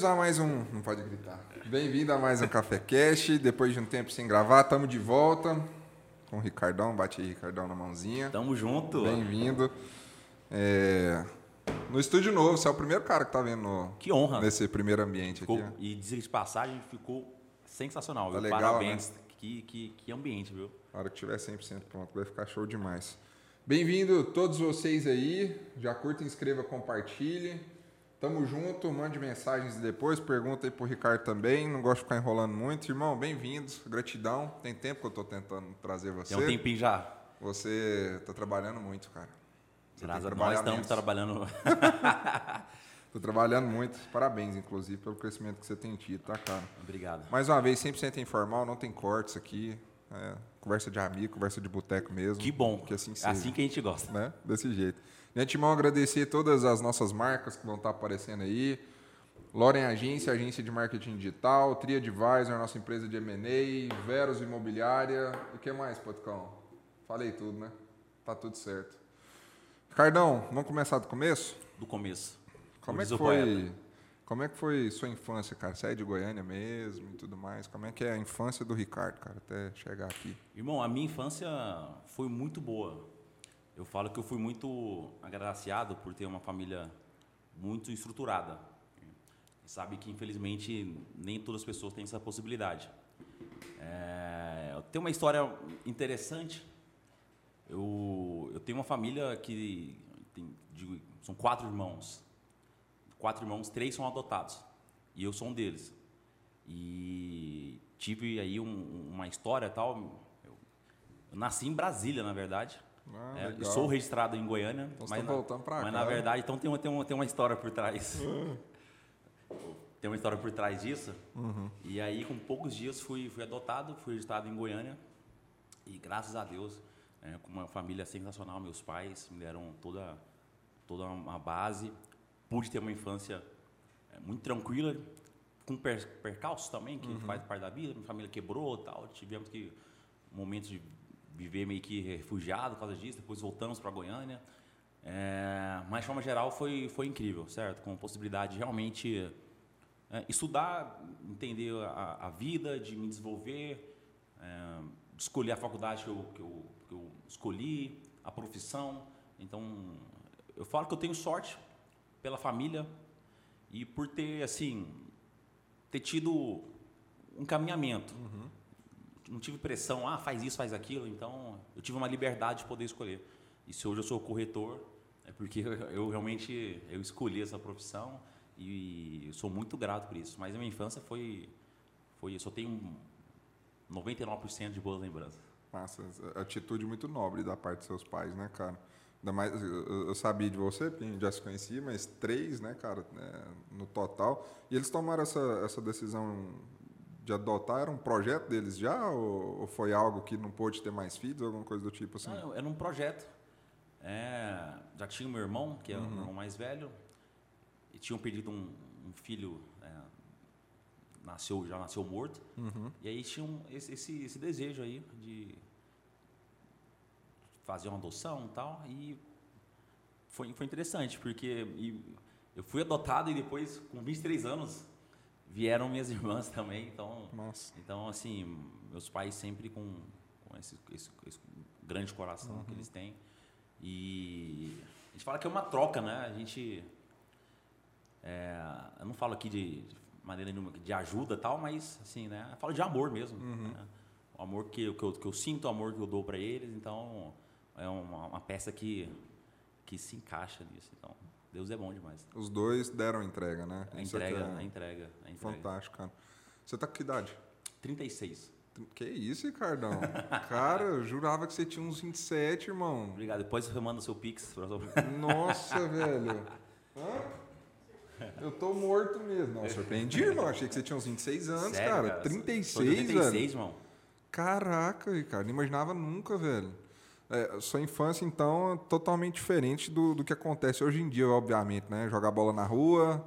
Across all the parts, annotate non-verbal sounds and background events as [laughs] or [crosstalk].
Bem-vindos a mais um. Não pode gritar. Bem-vindo a mais um Café Cash. Depois de um tempo sem gravar, estamos de volta com o Ricardão. Bate aí, Ricardão, na mãozinha. Tamo junto. Bem-vindo. É, No estúdio novo, você é o primeiro cara que tá vendo no- Que honra. nesse primeiro ambiente Ficou- aqui. né? e dizer de passagem, ficou sensacional. Tá viu? legal, Parabéns. Que, que, que ambiente, viu? Na hora que tiver 100% pronto, vai ficar show demais. Bem-vindo todos vocês aí. Já curta, inscreva, compartilhe. Tamo junto, mande mensagens depois, pergunta aí pro Ricardo também. Não gosto de ficar enrolando muito. Irmão, bem-vindos, gratidão. Tem tempo que eu tô tentando trazer você. Tem um tempinho já. Você tá trabalhando muito, cara. Você Graças a nós estamos trabalhando. [laughs] Tô trabalhando muito. Parabéns, inclusive, pelo crescimento que você tem tido, tá, cara? Obrigado. Mais uma vez, 100% informal, não tem cortes aqui. É, conversa de amigo, conversa de boteco mesmo. Que bom. Que assim É seja. assim que a gente gosta. né? Desse jeito. De antemão, agradecer todas as nossas marcas que vão estar aparecendo aí. Loren Agência, agência de marketing digital, Tria Advisor, nossa empresa de M&A, Veros Imobiliária. E o que mais, Poticão? Falei tudo, né? Tá tudo certo. Ricardão, vamos começar do começo? Do começo. Como é que foi? Como é que foi sua infância, cara? Você é de Goiânia mesmo e tudo mais? Como é que é a infância do Ricardo, cara, até chegar aqui? Irmão, a minha infância foi muito boa. Eu falo que eu fui muito agraciado por ter uma família muito estruturada. Sabe que, infelizmente, nem todas as pessoas têm essa possibilidade. É, eu tenho uma história interessante. Eu, eu tenho uma família que tem, de- são quatro irmãos. Quatro irmãos, três são adotados. E eu sou um deles. E tive aí um- uma história tal. Eu, eu nasci em Brasília, na verdade. Ah, É, eu sou registrado em Goiânia. Então mas na- Mas cá. na verdade, então tem uma, tem uma, tem uma história por trás. [laughs] tem uma história por trás disso. Uhum. E aí, com poucos dias, fui, fui adotado, fui registrado em Goiânia. E graças a Deus, é, com uma família sensacional, meus pais me deram toda, toda uma base. Pude ter uma infância é, muito tranquila, com per, percalços também, que faz parte da vida. Minha família quebrou tal. Tivemos que momentos de viver meio que refugiado por causa disso. Depois voltamos para Goiânia. É, mas, de forma geral, foi, foi incrível, certo? Com possibilidade de realmente é, estudar, entender a, a vida, de me desenvolver, é, de escolher a faculdade que eu, que, eu, que eu escolhi, a profissão. Então, eu falo que eu tenho sorte pela família e por ter, assim, ter tido um caminhamento. Não tive pressão, ah, faz isso, faz aquilo. Então, eu tive uma liberdade de poder escolher. E se hoje eu sou corretor, é porque [laughs] eu realmente eu escolhi essa profissão e eu sou muito grato por isso. Mas a minha infância foi, foi eu só tenho 99% de boas lembranças. Massa, atitude muito nobre da parte dos seus pais, né, cara? Ainda mais, eu, sabia de você, porque já se conhecia, mas três, né, cara, né, no total. E eles tomaram essa, essa decisão de adotar, era um projeto deles já? Ou, ou foi algo que não pôde ter mais filhos, alguma coisa do tipo assim? Não, era um projeto. É, já tinha o meu irmão, que é o irmão mais velho, e tinham perdido um, um filho, é, nasceu, já nasceu morto. E aí tinham esse, esse, esse desejo aí de fazer uma adoção e tal. E foi, foi interessante, porque eu fui adotado e depois, com 23 anos, vieram minhas [laughs] irmãs também. Então, Nossa. então, assim, meus pais sempre com, com esse, esse- esse grande coração que eles têm. E a gente fala que é uma troca, né? A gente. é, eu não falo aqui de, de maneira nenhuma de ajuda e tal, mas, assim, né? Eu falo de amor mesmo. né? O amor que, eu- que, eu, que eu sinto, o amor que eu dou para eles. Então, é uma, uma peça que, que se encaixa nisso. Então, Deus é bom demais. Os dois deram entrega, né? A Isso é entrega, é a entrega, a entrega. Fantástico, cara. Você tá com que idade? 36. Que isso, Ricardão? [laughs] cara, eu jurava que você tinha uns 27, irmão. Obrigado. Depois você manda o seu Pix. pra- Nossa, [laughs] velho. Hã? Eu tô morto mesmo. Nossa, surpreendi, irmão. Achei que você tinha uns 26 anos, Sério, cara. Sou- 36, sou de 36, velho. irmão. Caraca, Ricardo. Não imaginava nunca, velho. É, sua infância, então, é totalmente diferente do, do que acontece hoje em dia, obviamente, né? Jogar bola na rua,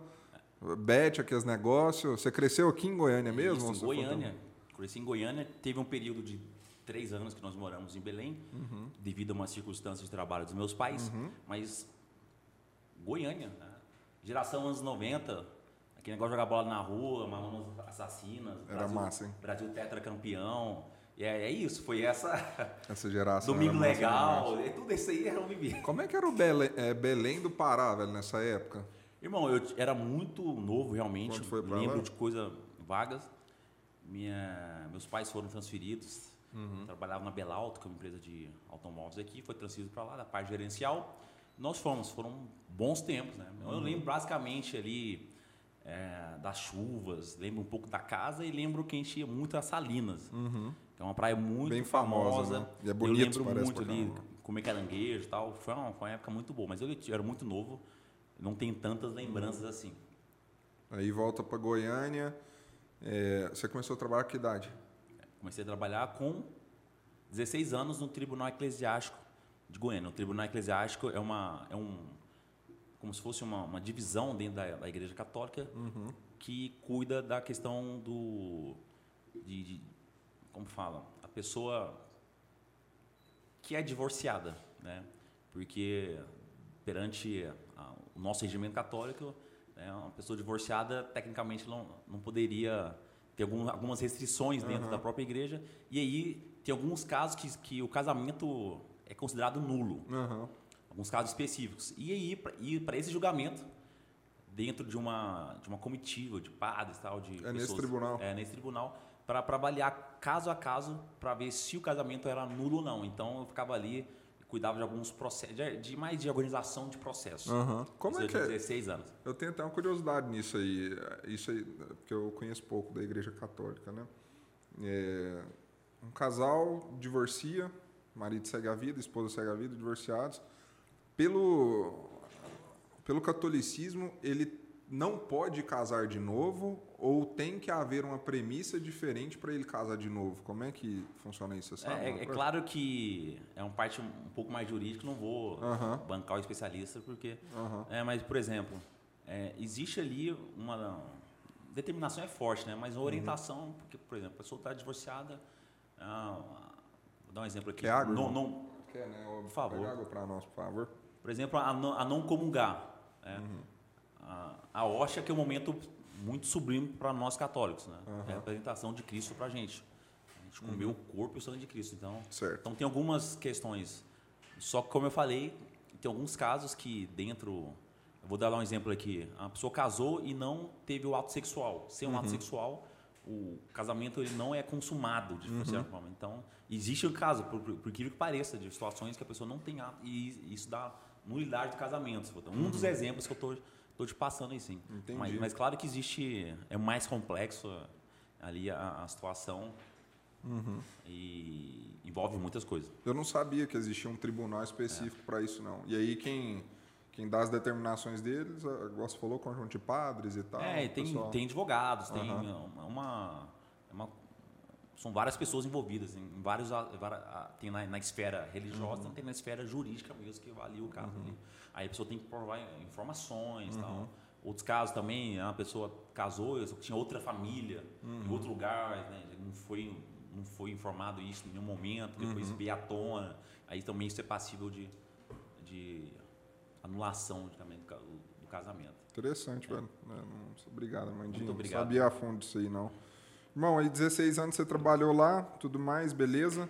bet aqui os negócios. Você cresceu aqui em Goiânia mesmo? Isso, em Goiânia. Cresci em Goiânia. Teve um período de três anos que nós moramos em Belém, Uhum. devido a uma circunstância de trabalho dos meus pais. Mas Goiânia, né? geração anos 90, aquele negócio de jogar bola na rua, Mamonas Assassinas. Era Brasil, massa, hein? Brasil tetracampeão. E é, é isso, foi essa. [laughs] Essa geração. Domingo massa legal, tudo isso aí era um vivi. Como é que era o Belém, é, Belém do Pará, velho, nessa época? Irmão, eu era muito novo realmente. Quando foi pra lembro lá? de coisas vagas. Minha, meus pais foram transferidos. Uhum. Trabalhavam na Belalto, que é uma empresa de automóveis aqui. Foi transferido para lá, da parte gerencial. Nós fomos, foram bons tempos, né? Eu Uhum. lembro basicamente ali é, das chuvas, lembro um pouco da casa e lembro que a gente ia muito a Salinas. Que é uma praia muito Uhum. Bem famosa, famosa. né? E é eu bonito, lembro parece muito ali, caramba. comer caranguejo e tal. Foi uma, foi uma época muito boa, mas eu, eu era muito novo, não tenho tantas lembranças assim. Aí volta pra Goiânia. é, você começou a trabalhar com que idade? Comecei a trabalhar com 16 anos no Tribunal Eclesiástico de Goiânia. O Tribunal Eclesiástico é uma é um como se fosse uma, uma divisão dentro da, da Igreja Católica que cuida da questão do de, de- como fala a pessoa que é divorciada, né? Porque perante a- o nosso regimento católico, né, uma pessoa divorciada tecnicamente não, não poderia ter algum, algumas restrições dentro da própria igreja e aí tem alguns casos que, que o casamento é considerado nulo, Aham. alguns casos específicos. E aí para esse julgamento dentro de uma de uma comitiva de padres tal de É nesse tribunal? é nesse tribunal para avaliar caso a caso para ver se o casamento era nulo ou não. Então eu ficava ali cuidava de alguns processos, de, de mais de organização de processos. Aham. Como é que é? 16 anos. Eu tenho até uma curiosidade nisso aí. Isso aí, porque eu conheço pouco da Igreja Católica, né? É, um casal divorcia, marido segue a vida, esposa segue a vida, divorciados. Pelo, pelo catolicismo, ele não pode casar de novo ou tem que haver uma premissa diferente para ele casar de novo? Como é que funciona isso? Você sabe É, é- uma é claro que é um parte um pouco mais jurídico, não vou Aham. bancar o especialista, porque. Aham. É, mas, por exemplo, é, existe ali uma. Determinação é forte, né? Mas uma orientação, porque, por exemplo, a pessoa está divorciada. ah, vou dar um exemplo aqui. Quer água, não, não, Quer, né? Ô, Por favor. Pega água para nós, por favor. por exemplo, a não, a não comungar. né? Uhum. A, a hóstia que é um momento muito sublime para nós católicos, né? Aham. É a apresentação de Cristo para a gente. A gente comeu o corpo e o sangue de Cristo. Então, Certo. então tem algumas questões. Só que, como eu falei, tem alguns casos que dentro. Eu vou dar um exemplo aqui. A pessoa casou e não teve o ato sexual. Sem um ato sexual, o casamento ele não é consumado de certa forma. Então, existe o caso, por, por, que pareça, de situações que a pessoa não tem ato. E isso dá nulidade do casamento. Um dos exemplos que eu estou te passando aí, sim. Entendi. Mas, mas claro que existe. É mais complexo ali a, a situação. E envolve muitas coisas. Eu não sabia que existia um tribunal específico para isso, não. E aí quem, quem dá as determinações deles, a- igual você falou, conjunto de padres e tal. É, tem, pessoal- tem advogados, tem Aham. uma, uma- São várias pessoas envolvidas, em vários. Tem na, na esfera religiosa, Uhum. tem na esfera jurídica mesmo que avalia o caso. ali. Aí a pessoa tem que provar informações Uhum. tal. Outros casos também, a pessoa casou, tinha outra família, Uhum. em outro lugar, né, não, foi, não foi informado isso em nenhum momento, depois Uhum. veio à tona. Aí também isso é passível de, de anulação também do do casamento. Interessante, velho. É, não- Obrigado, Mandinho. Muito Não obrigado. sabia a fundo disso aí, não. Irmão, aí 16 anos você trabalhou lá, tudo mais, beleza.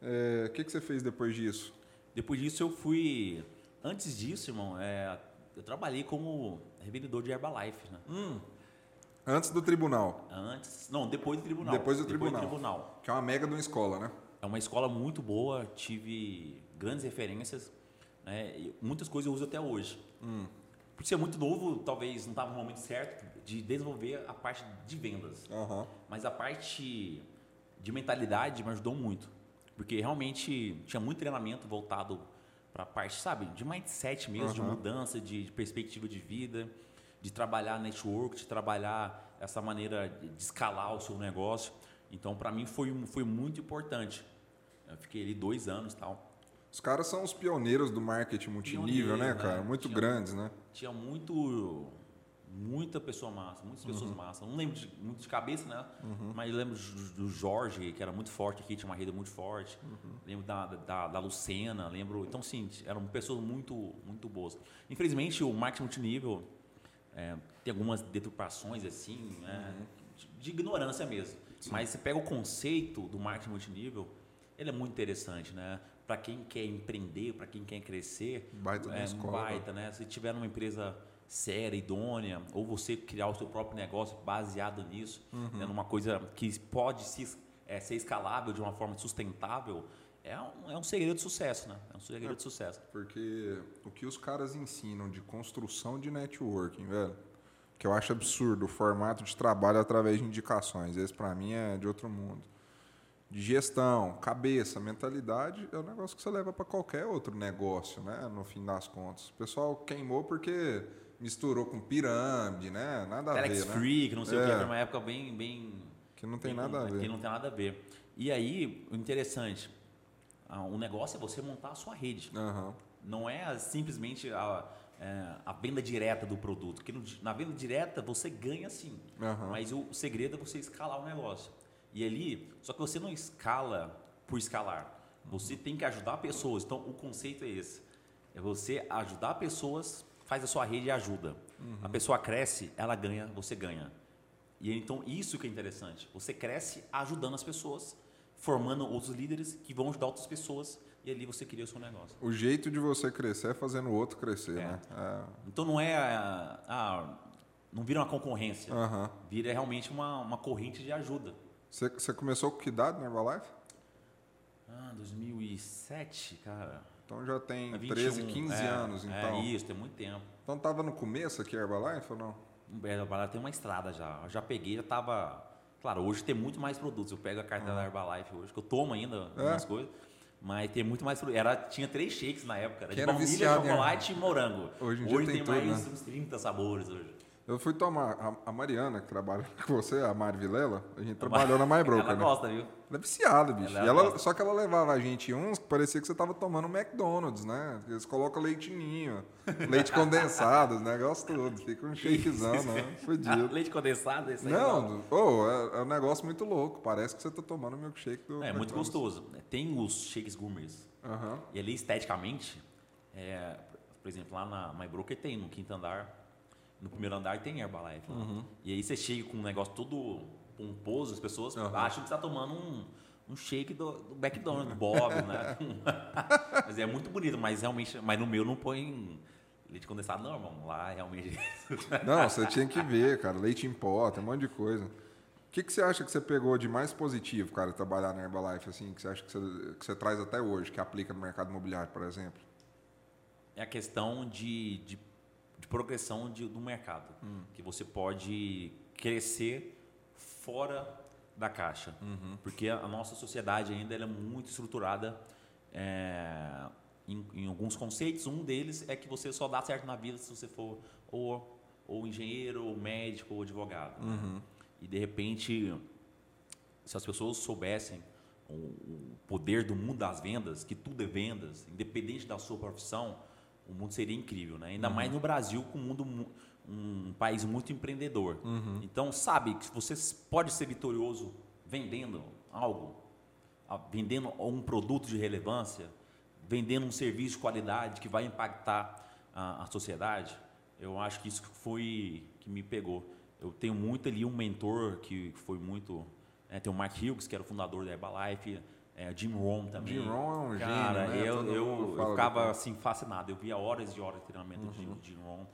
É, O que, que você fez depois disso? Depois disso eu fui. Antes disso, irmão, é, eu trabalhei como revendedor de Herbalife, né? Antes do tribunal, Antes. Não, depois do tribunal. Depois do tribunal. tribunal. que é uma mega de uma escola, né? É uma escola muito boa, tive grandes referências, né? e muitas coisas eu uso até hoje. Por ser muito novo, talvez não estava no momento certo de desenvolver a parte de vendas. Aham. Mas a parte de mentalidade me ajudou muito. Porque realmente tinha muito treinamento voltado para a parte, sabe, de mindset mesmo, de Aham. mudança, de, de perspectiva de vida, de trabalhar network, de trabalhar essa maneira de escalar o seu negócio. Então, para mim, foi, foi muito importante. Eu fiquei ali dois anos e tal. Os caras são os pioneiros do marketing multinível, né, Pioneiro, cara? né? Muito Tinha- grandes, né? Tinha muito muita pessoa massa, muitas pessoas Uhum. massas. Não lembro de, muito de cabeça, né? Mas eu lembro do, Jorge, que era muito forte aqui, tinha uma rede muito forte. Uhum. Lembro da, da, da Lucena, lembro. Então, sim, eram pessoas muito, muito boas. Infelizmente, o marketing multinível é, tem algumas deturpações assim, né, de, de ignorância mesmo. Mas você pega o conceito do marketing multinível, ele é muito interessante, né? Para quem quer empreender, para quem quer crescer, Baita é escola. baita, né? Se tiver numa empresa séria, idônea, ou você criar o seu próprio negócio baseado nisso, Uhum. né, numa coisa que pode se, é, ser escalável de uma forma sustentável, é um, é um segredo de sucesso, né? É um segredo de sucesso. Porque o que os caras ensinam de construção de networking, velho, que eu acho absurdo, o formato de trabalho através de indicações. Esse para mim é de outro mundo. De gestão, cabeça, mentalidade, é um negócio que você leva para qualquer outro negócio, né? No fim das contas. O pessoal queimou porque misturou com pirâmide, né? Nada a Telex ver, né? Freak, não sei o É. que, foi uma época bem, bem Que não tem bem- nada a Que ver. não tem nada a ver. E aí, o interessante, ah, o negócio é você montar a sua rede. Aham. Não é simplesmente a, é, a venda direta do produto. Porque no- na venda direta você ganha sim. Aham. Mas o segredo é você escalar o negócio. E ali, só que você não escala por escalar. Você tem que ajudar pessoas. Então, o conceito é esse. É você ajudar pessoas, faz a sua rede e ajuda. A pessoa cresce, ela ganha, você ganha. E então, isso que é interessante. Você cresce ajudando as pessoas, formando outros líderes que vão ajudar outras pessoas. E ali você cria o seu negócio. O jeito de você crescer é fazendo o outro crescer, É. né? É. Então não é. ah, ah, não vira uma concorrência. Aham. Vira realmente uma, uma corrente de ajuda. Você, começou com que idade no Herbalife? Ah, 2007, cara. Então já tem É 13, 21, 15 é, anos, então. É isso, tem muito tempo. Então tava no começo aqui Herbalife ou não? Herbalife tem uma estrada já. Eu já peguei, já tava. Claro, hoje tem muito mais produtos. Eu pego a carteira da Herbalife hoje, que eu tomo ainda É? algumas coisas. Mas tem muito mais produtos. Era, tinha três shakes na época. Era Que de baunilha, chocolate e morango. Hoje em dia tem tudo, mais né? uns 30 sabores hoje. Eu fui tomar, a, a Mariana, que trabalha [laughs] com você, a Mari Vilela, a gente trabalhou na MyBroker, [laughs] Ela né? gosta, viu? Ela é viciada, bicho. Ela E ela- só que ela levava a gente uns que parecia que você tava tomando um McDonald's, né? Eles colocam leitinho, [laughs] leite condensado, os negócios todos. Fica um shakezão, né? Fudido. Leite condensado, esse aí Não, oh, é, é um negócio muito louco. Parece que você tá tomando milkshake do É, muito McDonald's. gostoso. Tem os shakes gourmets. Aham. E ali, esteticamente, é, por exemplo, lá na My Broker tem, no quinto andar, no primeiro andar tem Herbalife. lá. Uhum. E aí você chega com um negócio todo pomposo, as pessoas Aham. acham que você está tomando um, um shake do, do McDonald's, [laughs] do Bob, né? [laughs] mas é muito bonito, mas realmente, mas no meu não põe leite condensado não, irmão. Lá realmente... [laughs] Não, você tinha que ver, cara. Leite em pó, tem um monte de coisa. O que, que você acha que você pegou de mais positivo, cara, trabalhar na Herbalife, assim, que você acha que você, que você traz até hoje, que aplica no mercado imobiliário, por exemplo? é a questão de, de progressão de- do mercado. Que você pode crescer fora da caixa. Porque a, a nossa sociedade ainda é muito estruturada é, em, em alguns conceitos. Um deles é que você só dá certo na vida se você for ou, ou engenheiro, ou médico, ou advogado. né? E de repente, se as pessoas soubessem o, o poder do mundo das vendas, que tudo é vendas, independente da sua profissão, o mundo seria incrível, né? Ainda mais no Brasil, com um mundo mu- um país muito empreendedor. Então, sabe que você pode ser vitorioso vendendo algo, vendendo um produto de relevância, vendendo um serviço de qualidade que vai impactar a, a sociedade. Eu acho que isso foi que me pegou. Eu tenho muito ali um mentor que foi muito. né, tem o Mark Hughes, que era o fundador da Herbalife, é, Jim Rohn também. Jim Rohn é um Cara, gênio, né? eu, Todo eu, eu ficava assim fascinado. Eu via horas e horas de treinamento de Jim- Rohn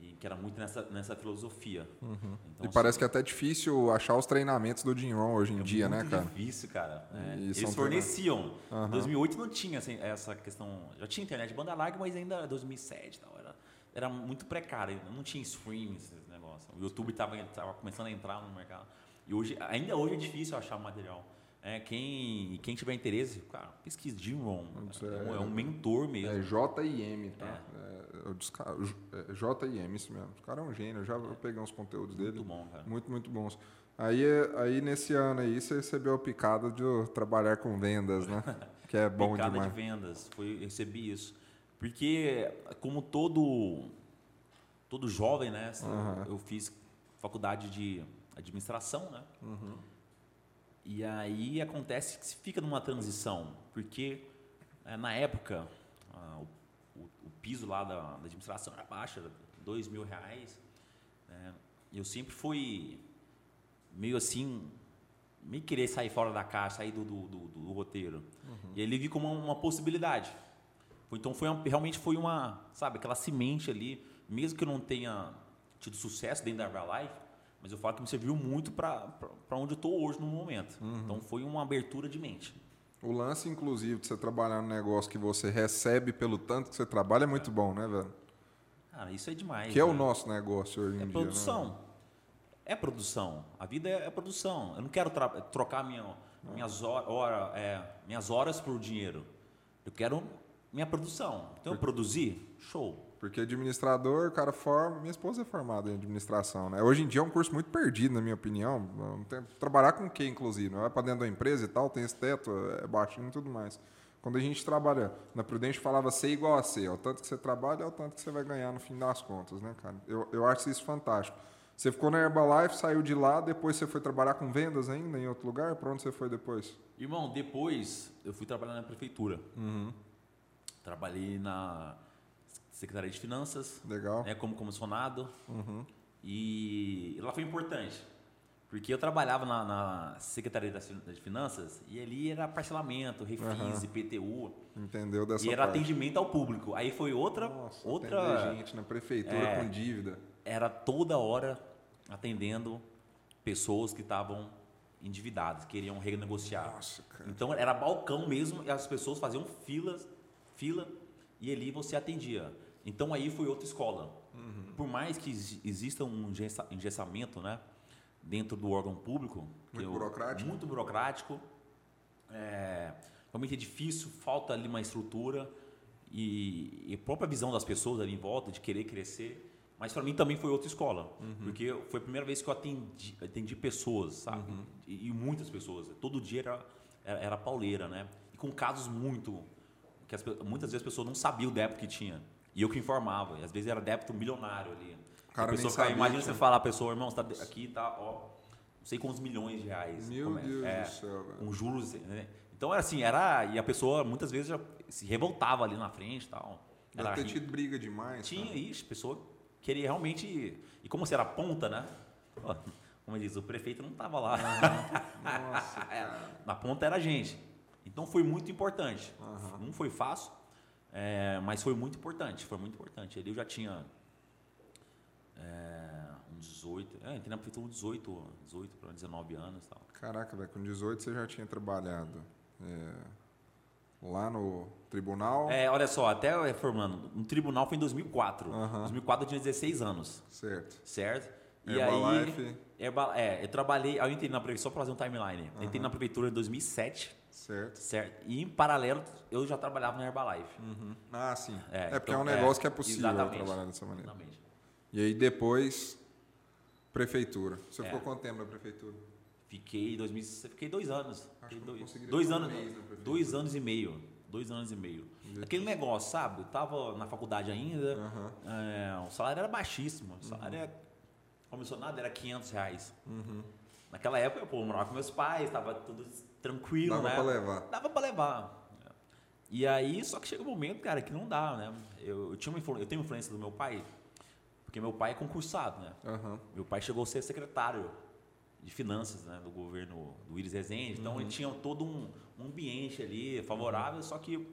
e que era muito nessa, nessa filosofia. Então, Uhum. E parece que é até difícil achar os treinamentos do Jim Rohn hoje em é dia, né, muito cara? difícil, cara. É, Eles forneciam. Em 2008 não tinha assim, essa questão. Já tinha internet de banda larga, mas ainda era 2007 e tal. Era, era muito precário. Não tinha streaming esse negócio. O YouTube estava tava começando a entrar no mercado. E hoje, ainda hoje é difícil achar material. É, quem, quem tiver interesse, cara, pesquisa Jim Rohn. É, é- um, é um mentor mesmo. É JIM, tá? É, eu desca- é JIM, isso mesmo. O cara é um gênio, eu já eu peguei uns conteúdos dele. Muito bom, cara. Muito, muito bons. Aí, aí nesse ano aí, você recebeu a picada de trabalhar com vendas, né? Que é [laughs] bom Picada demais. de vendas, foi, recebi isso. Porque, como todo, todo jovem, né? Aham. Eu fiz faculdade de administração, né? Uhum. E aí acontece que se fica numa transição, porque eh, na época o, o- o piso lá da, da administração era baixo, era dois mil reais. Né? Eu sempre fui meio assim, meio querer sair fora da caixa, sair do, do, do, do roteiro. Uhum. E ele vi como uma, uma possibilidade. Então foi uma, realmente foi uma, sabe, aquela semente ali, mesmo que eu não tenha tido sucesso dentro da Herbalife, mas eu falo que me serviu muito para onde eu estou hoje no momento. Uhum. Então foi uma abertura de mente. O lance, inclusive, de você trabalhar no negócio que você recebe pelo tanto que você trabalha é muito é. bom, né, velho? Cara, isso é demais. Que né? é o né? nosso negócio hoje em é dia. É produção. Né? É produção. A vida é, é produção. Eu não quero trocar minha, minhas, hora, é, minhas horas por dinheiro. Eu quero minha produção. Então, eu produzir, show. Porque administrador, o cara forma. Minha esposa é formada em administração, né? Hoje em dia é um curso muito perdido, na minha opinião. Trabalhar com o quê, inclusive? Não é para dentro da empresa e tal, tem esse teto, é baixinho e tudo mais. Quando a gente trabalha na Prudente, falava ser igual a ser. É o tanto que você trabalha, é o tanto que você vai ganhar no fim das contas, né, cara? Eu, eu acho isso fantástico. Você ficou na Herbalife, saiu de lá, depois você foi trabalhar com vendas ainda em outro lugar? Para onde você foi depois? Irmão, depois eu fui trabalhar na prefeitura. Uhum. Trabalhei na Secretaria de Finanças. Legal. Né, como comissionado. Uhum. E lá foi importante. Porque eu trabalhava na, na Secretaria de Finanças e ali era parcelamento, refis, uhum. IPTU. Entendeu dessa E era parte. atendimento ao público. Aí foi outra... Nossa, outra gente na prefeitura é, com dívida. Era toda hora atendendo pessoas que estavam endividadas, queriam renegociar. Nossa, cara. Então era balcão mesmo e as pessoas faziam filas, fila e ali você atendia. Então aí foi outra escola. Uhum. Por mais que exista um engessamento, né? dentro do órgão público. Muito eu, burocrático. Muito burocrático. É, realmente é difícil, falta ali uma estrutura e, e, a própria visão das pessoas ali em volta de querer crescer. Mas para mim também foi outra escola, uhum. porque foi a primeira vez que eu atendi, atendi pessoas, sabe? Uhum. E, e, muitas pessoas. Todo dia era, era, era pauleira, né? E com casos muito. que as, muitas vezes as pessoas não sabiam o débito que tinha. E eu que informava. E às vezes era débito milionário ali cara pessoa, sabia, imagina você falar a pessoa, irmão, você tá aqui, tá, ó, não sei quantos milhões de reais. Meu é, Deus é, do céu, velho. Com juros, né? Então era assim, era. E a pessoa muitas vezes já se revoltava ali na frente e tal. Deve ter tido briga demais. Tinha, cara. isso, a pessoa queria realmente. E como você era ponta, né? Como diz, o prefeito não estava lá. Uhum. [laughs] Nossa, na ponta era a gente. Então foi muito importante. Uhum. Não foi fácil, é, mas foi muito importante. Foi muito importante. Ali eu já tinha é, uns 18. É, entrei na prefeitura com 18, 18 para 19 anos tal. Caraca, velho, com 18 você já tinha trabalhado é, lá no tribunal? É, olha só, até reformando, no tribunal foi em 2004. Em 2004 eu tinha 16 anos. Certo. Certo? E Herbalife. aí, Herba, é, eu trabalhei, eu entrei na prefeitura, só para fazer um timeline. Uhum. Entrei na prefeitura em 2007. Certo. certo. E em paralelo, eu já trabalhava na Herbalife. Uhum. Ah, sim. É, é porque então, é um negócio é, que é possível trabalhar dessa maneira. Exatamente. E aí depois, prefeitura. Você é. ficou quanto tempo na prefeitura? Fiquei, 2000, fiquei dois anos. Fiquei dois, dois anos, dois anos e meio. Dois anos e meio. Aquele negócio, sabe? Eu tava na faculdade ainda, uhum. é, o salário era baixíssimo. O salário uhum. era, comissionado era 500 reais. Uhum. Naquela época, pô, eu morava com meus pais, estava tudo tranquilo, Dava né? Dava para levar. Dava para levar. E aí, só que chega um momento, cara, que não dá, né? Eu, eu, tinha uma eu tenho influência do meu pai, porque meu pai é concursado, né? Uhum. Meu pai chegou a ser secretário de finanças né, do governo do Iris Rezende. Então, uhum. ele tinha todo um, um ambiente ali favorável, uhum. só que,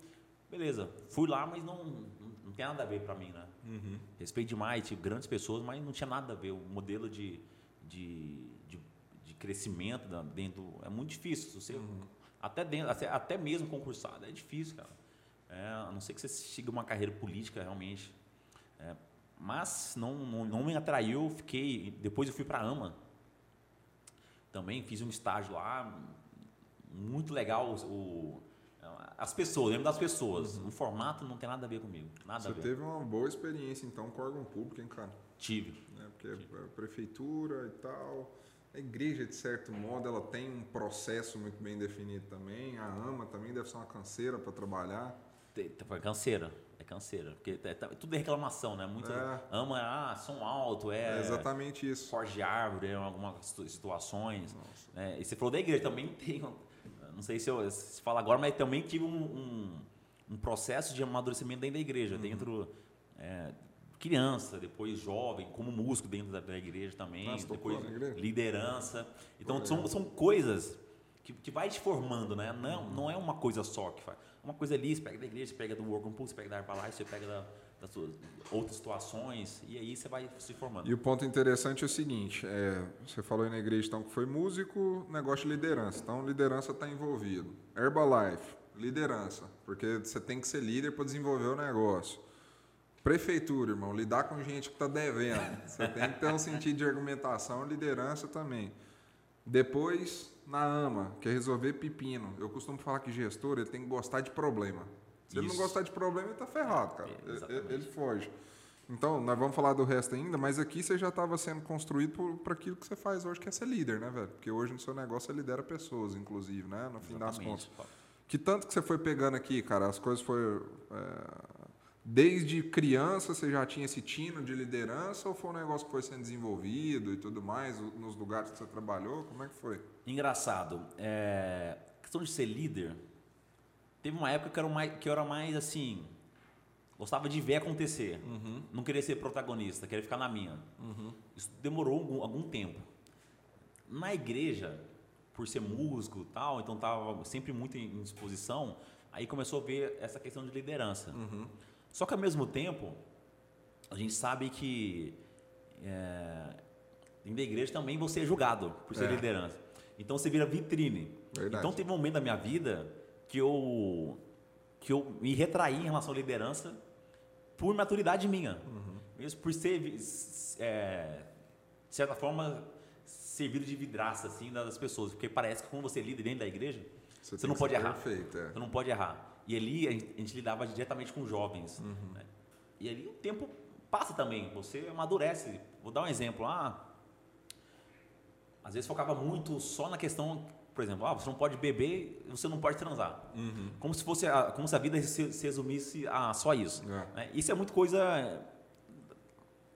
beleza, fui lá, mas não, não, não tem nada a ver para mim, né? Uhum. Respeito demais, tive grandes pessoas, mas não tinha nada a ver. O modelo de, de, de, de crescimento dentro é muito difícil. Você, uhum. até, dentro, até, até mesmo concursado, é difícil, cara. É, a não ser que você siga uma carreira política realmente. É, mas não, não, não me atraiu, fiquei. Depois eu fui para AMA. Também fiz um estágio lá, muito legal. O, as pessoas, lembro das pessoas. Uhum. O formato não tem nada a ver comigo. Nada Você a ver. teve uma boa experiência então com órgão público, hein, cara? Tive. É, porque Tive. a prefeitura e tal. A igreja, de certo modo, ela tem um processo muito bem definido também. A AMA também deve ser uma canseira para trabalhar. Foi canseira. É canseira. Porque é, tá, tudo é reclamação, né? Muito é. ama, ah, som alto, é. É exatamente isso. Forge árvore em algumas situações. Né? E você falou da igreja, também tem. Não sei se eu se fala agora, mas também tive um, um, um processo de amadurecimento dentro da igreja, uhum. dentro. É, criança, depois jovem, como músico dentro da, da igreja também, Nossa, depois igreja? liderança. Então são, são coisas que, que vai te formando, né? Não, não é uma coisa só que faz. Uma coisa ali, você pega da igreja, você pega do Work on Pool, você pega da Herbalife, você pega da, das suas outras situações, e aí você vai se formando. E o ponto interessante é o seguinte: é, você falou aí na igreja então que foi músico, negócio de liderança. Então, liderança está envolvido. Herbalife, liderança, porque você tem que ser líder para desenvolver o negócio. Prefeitura, irmão, lidar com gente que está devendo. [laughs] Você tem que ter um sentido de argumentação, liderança também. Depois, na AMA, que é resolver pepino. Eu costumo falar que gestor ele tem que gostar de problema. Se ele não Isso. gostar de problema, ele está ferrado, cara. É, Ele- foge. Então, nós vamos falar do resto ainda, mas aqui você já estava sendo construído para aquilo que você faz hoje, que é ser líder, né, velho? Porque hoje no seu negócio você lidera pessoas, inclusive, né? No fim das Exatamente. contas. Que tanto que você foi pegando aqui, cara? As coisas foram. é, desde criança você já tinha esse tino de liderança ou foi um negócio que foi sendo desenvolvido e tudo mais, nos lugares que você trabalhou? Como é que foi? Engraçado, é, questão de ser líder, teve uma época que eu era mais, que eu era mais assim, gostava de ver acontecer, não queria ser protagonista, queria ficar na minha. Isso demorou algum, algum tempo. Na igreja, por ser músico e tal, então estava sempre muito em disposição, aí começou a ver essa questão de liderança. Só que ao mesmo tempo, a gente sabe que é, dentro da igreja também você é julgado por ser É. liderança. Então você vira vitrine. Verdade. Então teve um momento da minha vida que eu que eu me retraí em relação à liderança por maturidade minha. Uhum. Mesmo por ser, é, de certa forma, servido de vidraça assim das pessoas. Porque parece que quando você é líder dentro da igreja, você, tem não pode errar. Perfeito, é. Você não pode errar. E ali a gente, a gente lidava diretamente com jovens. Uhum. né? E ali o tempo passa também, você amadurece. Vou dar um exemplo. Ah, às vezes focava muito só na questão, por exemplo, ah, você não pode beber, você não pode transar. Uhum. Como se fosse a, como se a vida se, se resumisse a só isso. É. né? Isso é muito coisa.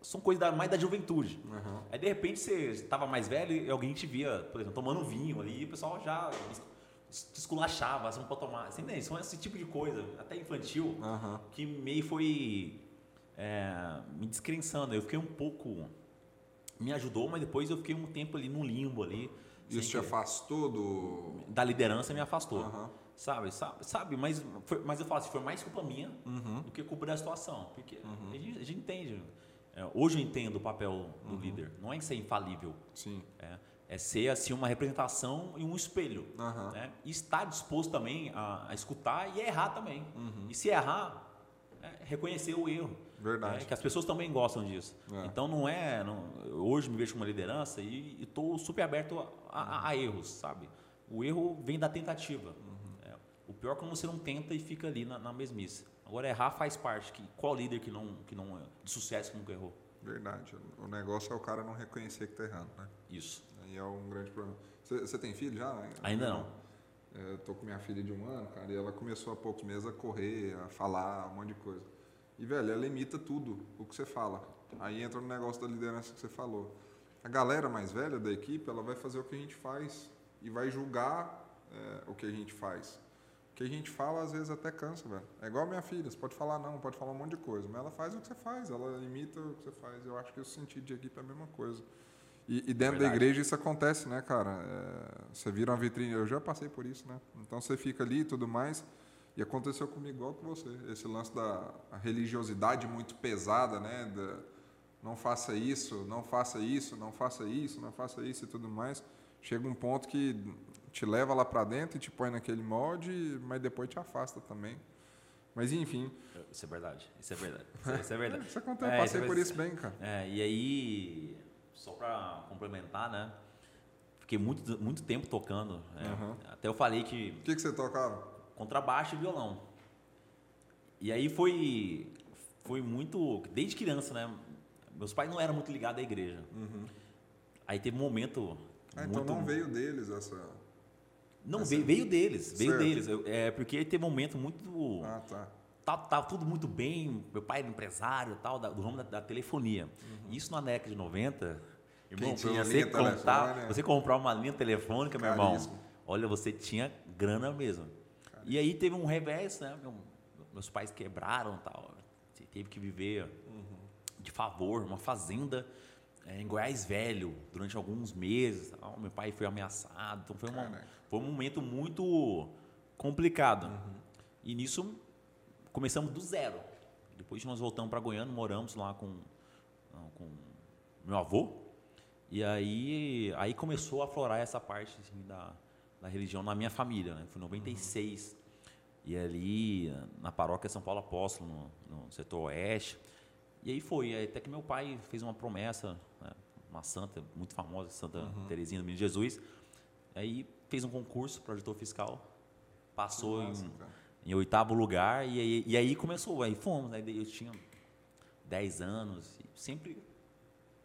São coisas da- mais da juventude. Uhum. Aí de repente você estava mais velho e alguém te via, por exemplo, tomando vinho ali, e o pessoal já te esculachava, você não pode tomar. Você entende? São esse tipo de coisa, até infantil, Aham. que meio foi é, me descrençando. Eu fiquei um pouco. Me ajudou, mas depois eu fiquei um tempo ali no limbo ali. Isso te que- afastou do. da liderança me afastou. Aham. Sabe, sabe, sabe, mas, foi, mas eu falo assim, foi mais culpa minha Uhum. do que culpa da situação. Porque a, gente, a gente entende. É, hoje eu entendo o papel do Uhum. líder. Não é ser infalível. Sim. É, é ser assim uma representação e um espelho. Né? E estar disposto também a, a escutar e errar também. Uhum. E se errar, é, reconhecer o erro. Verdade. É, que as pessoas também gostam disso. É. Então não é. não- hoje me vejo como uma liderança e estou super aberto a, a- erros, sabe? O erro vem da tentativa. É, o pior é quando você não tenta e fica ali na, na mesmice. Agora errar faz parte. Que, qual líder que não, que não de sucesso que nunca errou? Verdade. O negócio é o cara não reconhecer que tá errando, né? Isso. Aí é um grande problema. Você, você tem filho já? Ainda não. É, eu tô com minha filha de um ano, cara, e ela começou há poucos meses a correr, a falar, um monte de coisa. E, velho, ela imita tudo o que você fala. Aí entra no negócio da liderança que você falou. A galera mais velha da equipe, ela vai fazer o que a gente faz e vai julgar é, o que a gente faz. O que a gente fala, às vezes, até cansa, velho. É igual minha filha, você pode falar não, pode falar um monte de coisa, mas ela faz o que você faz, ela imita o que você faz. Eu acho que o sentido de equipe é a mesma coisa. E, e dentro da igreja isso acontece, né, cara? É, você vira uma vitrine, eu já passei por isso, né? Então você fica ali e tudo mais. E aconteceu comigo igual com você. Esse lance da religiosidade muito pesada, né? Da, não faça isso, não faça isso, não faça isso, não faça isso e tudo mais. Chega um ponto que te leva lá pra dentro e te põe naquele molde, mas depois te afasta também. Mas enfim, Isso é verdade. Isso é verdade. Isso, é verdade. [laughs] isso acontece, É, passei por isso bem, cara. É, e aí, só para complementar, né? Fiquei muito, muito tempo tocando. Aham. Até eu falei que O que, que você tocava? contrabaixo e violão. E aí foi, foi muito. Desde criança, né? Meus pais não eram muito ligados à igreja. Aí teve um momento. Ah, então muito, não veio deles essa. Não, essa- veio, veio deles, veio Certo. deles. É, porque teve um momento muito. Ah, tá. Tava, tava tudo muito bem, meu pai era empresário tal, da- do ramo da, da telefonia. Isso na década de 90, irmão, Uhum. Tinha você, contar, telefone, você comprar uma linha telefônica, meu irmão, olha, você tinha grana mesmo. E aí teve um revés, né? meu- meus pais quebraram e tal, teve que viver de favor, uma fazenda é, em Goiás Velho, durante alguns meses. Tal. Meu pai foi ameaçado. Então foi, uma, foi um momento muito complicado. Uhum. E nisso começamos do zero. Depois nós voltamos para Goiânia, moramos lá com, com meu avô. E aí, aí começou a aflorar essa parte assim, da, da religião na minha família. Né? Foi em 96. Uhum. E ali, na paróquia São Paulo Apóstolo, no, no setor oeste. E aí foi, até que meu pai fez uma promessa, né? uma santa muito famosa, Santa uhum. Teresinha do Menino Jesus. Aí fez um concurso para auditor fiscal, passou Nossa, em, em, oitavo lugar, e aí, e aí começou, aí fomos, aí eu tinha 10 anos, sempre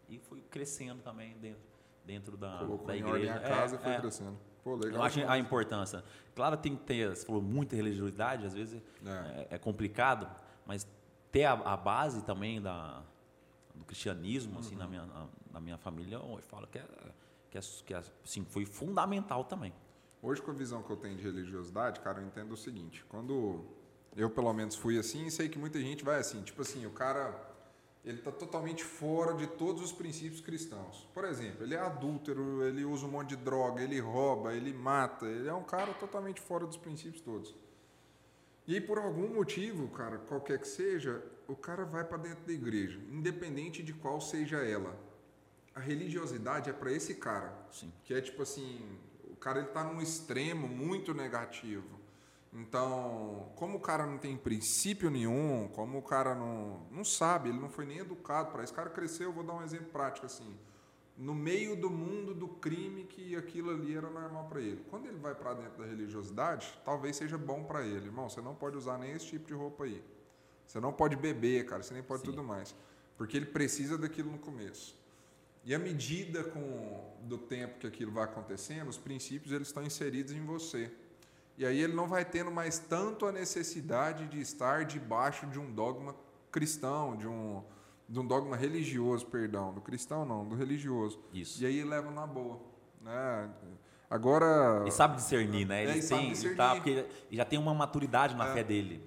e fui crescendo também dentro, dentro da, Colocou da em igreja. Ordem a casa é, e foi é. crescendo. Pô, legal. Eu acho a importância. Claro, tem que ter, você falou, muita religiosidade, às vezes é, é, é complicado, mas ter a, a, base também da, do cristianismo, assim, uhum. na, minha, na, na, minha família, eu falo que, é, que, é, que é, assim, foi fundamental também. Hoje, com a visão que eu tenho de religiosidade, cara, eu entendo o seguinte: quando eu, pelo menos, fui assim, sei que muita gente vai assim, tipo assim, o cara ele está totalmente fora de todos os princípios cristãos. Por exemplo, ele é adúltero, ele usa um monte de droga, ele rouba, ele mata, ele é um cara totalmente fora dos princípios todos. E aí, por algum motivo, cara, qualquer que seja, o cara vai para dentro da igreja, independente de qual seja ela. A religiosidade é para esse cara, Sim. que é tipo assim, o cara ele tá num extremo muito negativo. Então, como o cara não tem princípio nenhum, como o cara não, não sabe, ele não foi nem educado para isso, o cara cresceu, vou dar um exemplo prático assim, no meio do mundo do crime que aquilo ali era normal para ele. Quando ele vai para dentro da religiosidade, talvez seja bom para ele. Irmão, você não pode usar nem esse tipo de roupa aí. Você não pode beber, cara, você nem pode Sim. tudo mais. Porque ele precisa daquilo no começo. E à medida com, do tempo que aquilo vai acontecendo, os princípios eles estão inseridos em você. E aí ele não vai tendo mais tanto a necessidade de estar debaixo de um dogma cristão, de um, de um dogma religioso, perdão, do cristão não, do religioso. Isso. E aí ele leva na boa, né? Agora. Ele sabe discernir, né? Ele, é, ele tem, discernir. Tá, porque ele já tem uma maturidade na é. fé dele.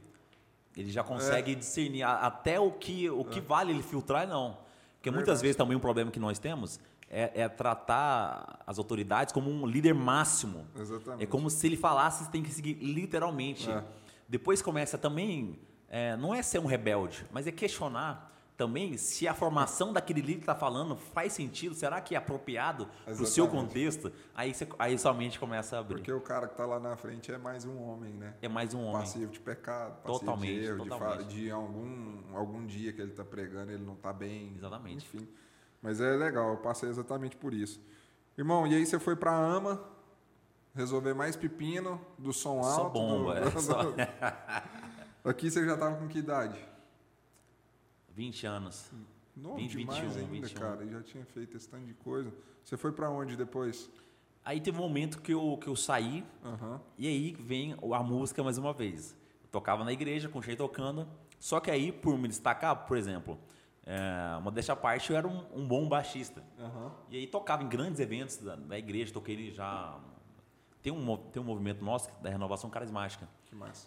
Ele já consegue é. discernir até o que, o que é. vale ele filtrar e não. Porque Verdade. muitas vezes também um problema que nós temos é, é, tratar as autoridades como um líder máximo. Exatamente. É como se ele falasse, tem que seguir literalmente. É. Depois começa também, é, não é ser um rebelde, mas é questionar também se a formação daquele líder que está falando faz sentido, será que é apropriado para o seu contexto? Aí, você, aí somente começa a abrir. Porque o cara que está lá na frente é mais um homem, né? É mais um homem. Passivo de pecado, passivo totalmente, de erro, totalmente. De, de algum, algum dia que ele está pregando ele não está bem. Exatamente. Enfim. Mas é legal, eu passei exatamente por isso. Irmão, e aí você foi para AMA, resolver mais pepino, do som alto. [laughs] Só bomba, do, é. Só... Aqui você já estava com que idade? 20 anos. Novo 20, demais 21, ainda, 21. cara. E já tinha feito esse tanto de coisa. Você foi para onde depois? Aí teve um momento que eu, que eu saí, uhum. e aí vem a música mais uma vez. Eu tocava na igreja, continuei tocando, só que aí, por me destacar, por exemplo, é, modéstia à parte, eu era um, um bom baixista. Uhum. E aí tocava em grandes eventos da, da igreja, toquei já. Tem um, tem um movimento nosso da renovação carismática.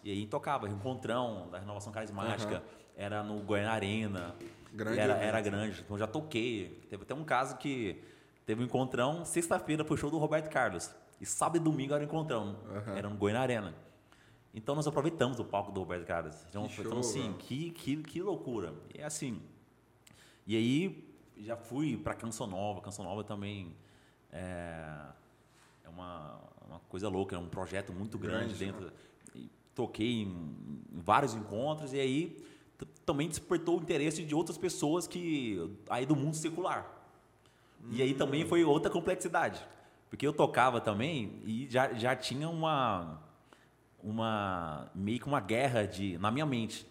E aí tocava, encontrão da renovação carismática, uhum. Era no Goiânia Arena. Grande era, era grande. Então já toquei. Teve até um caso que teve um encontrão, sexta-feira foi o show do Roberto Carlos. E sábado e domingo era o encontrão. Uhum. Era no Goiânia Arena. Então nós aproveitamos o palco do Roberto Carlos. Então, que então show, assim, que, que, que loucura. E é assim, e aí já fui para Canção Nova. Canção Nova também é, é uma, uma coisa louca, é um projeto muito grande, grande dentro. Né? toquei em, em, vários encontros e aí também despertou o interesse de outras pessoas que aí do mundo secular. Hum. E aí também foi outra complexidade, porque eu tocava também e já, já tinha uma uma meio que uma guerra de na minha mente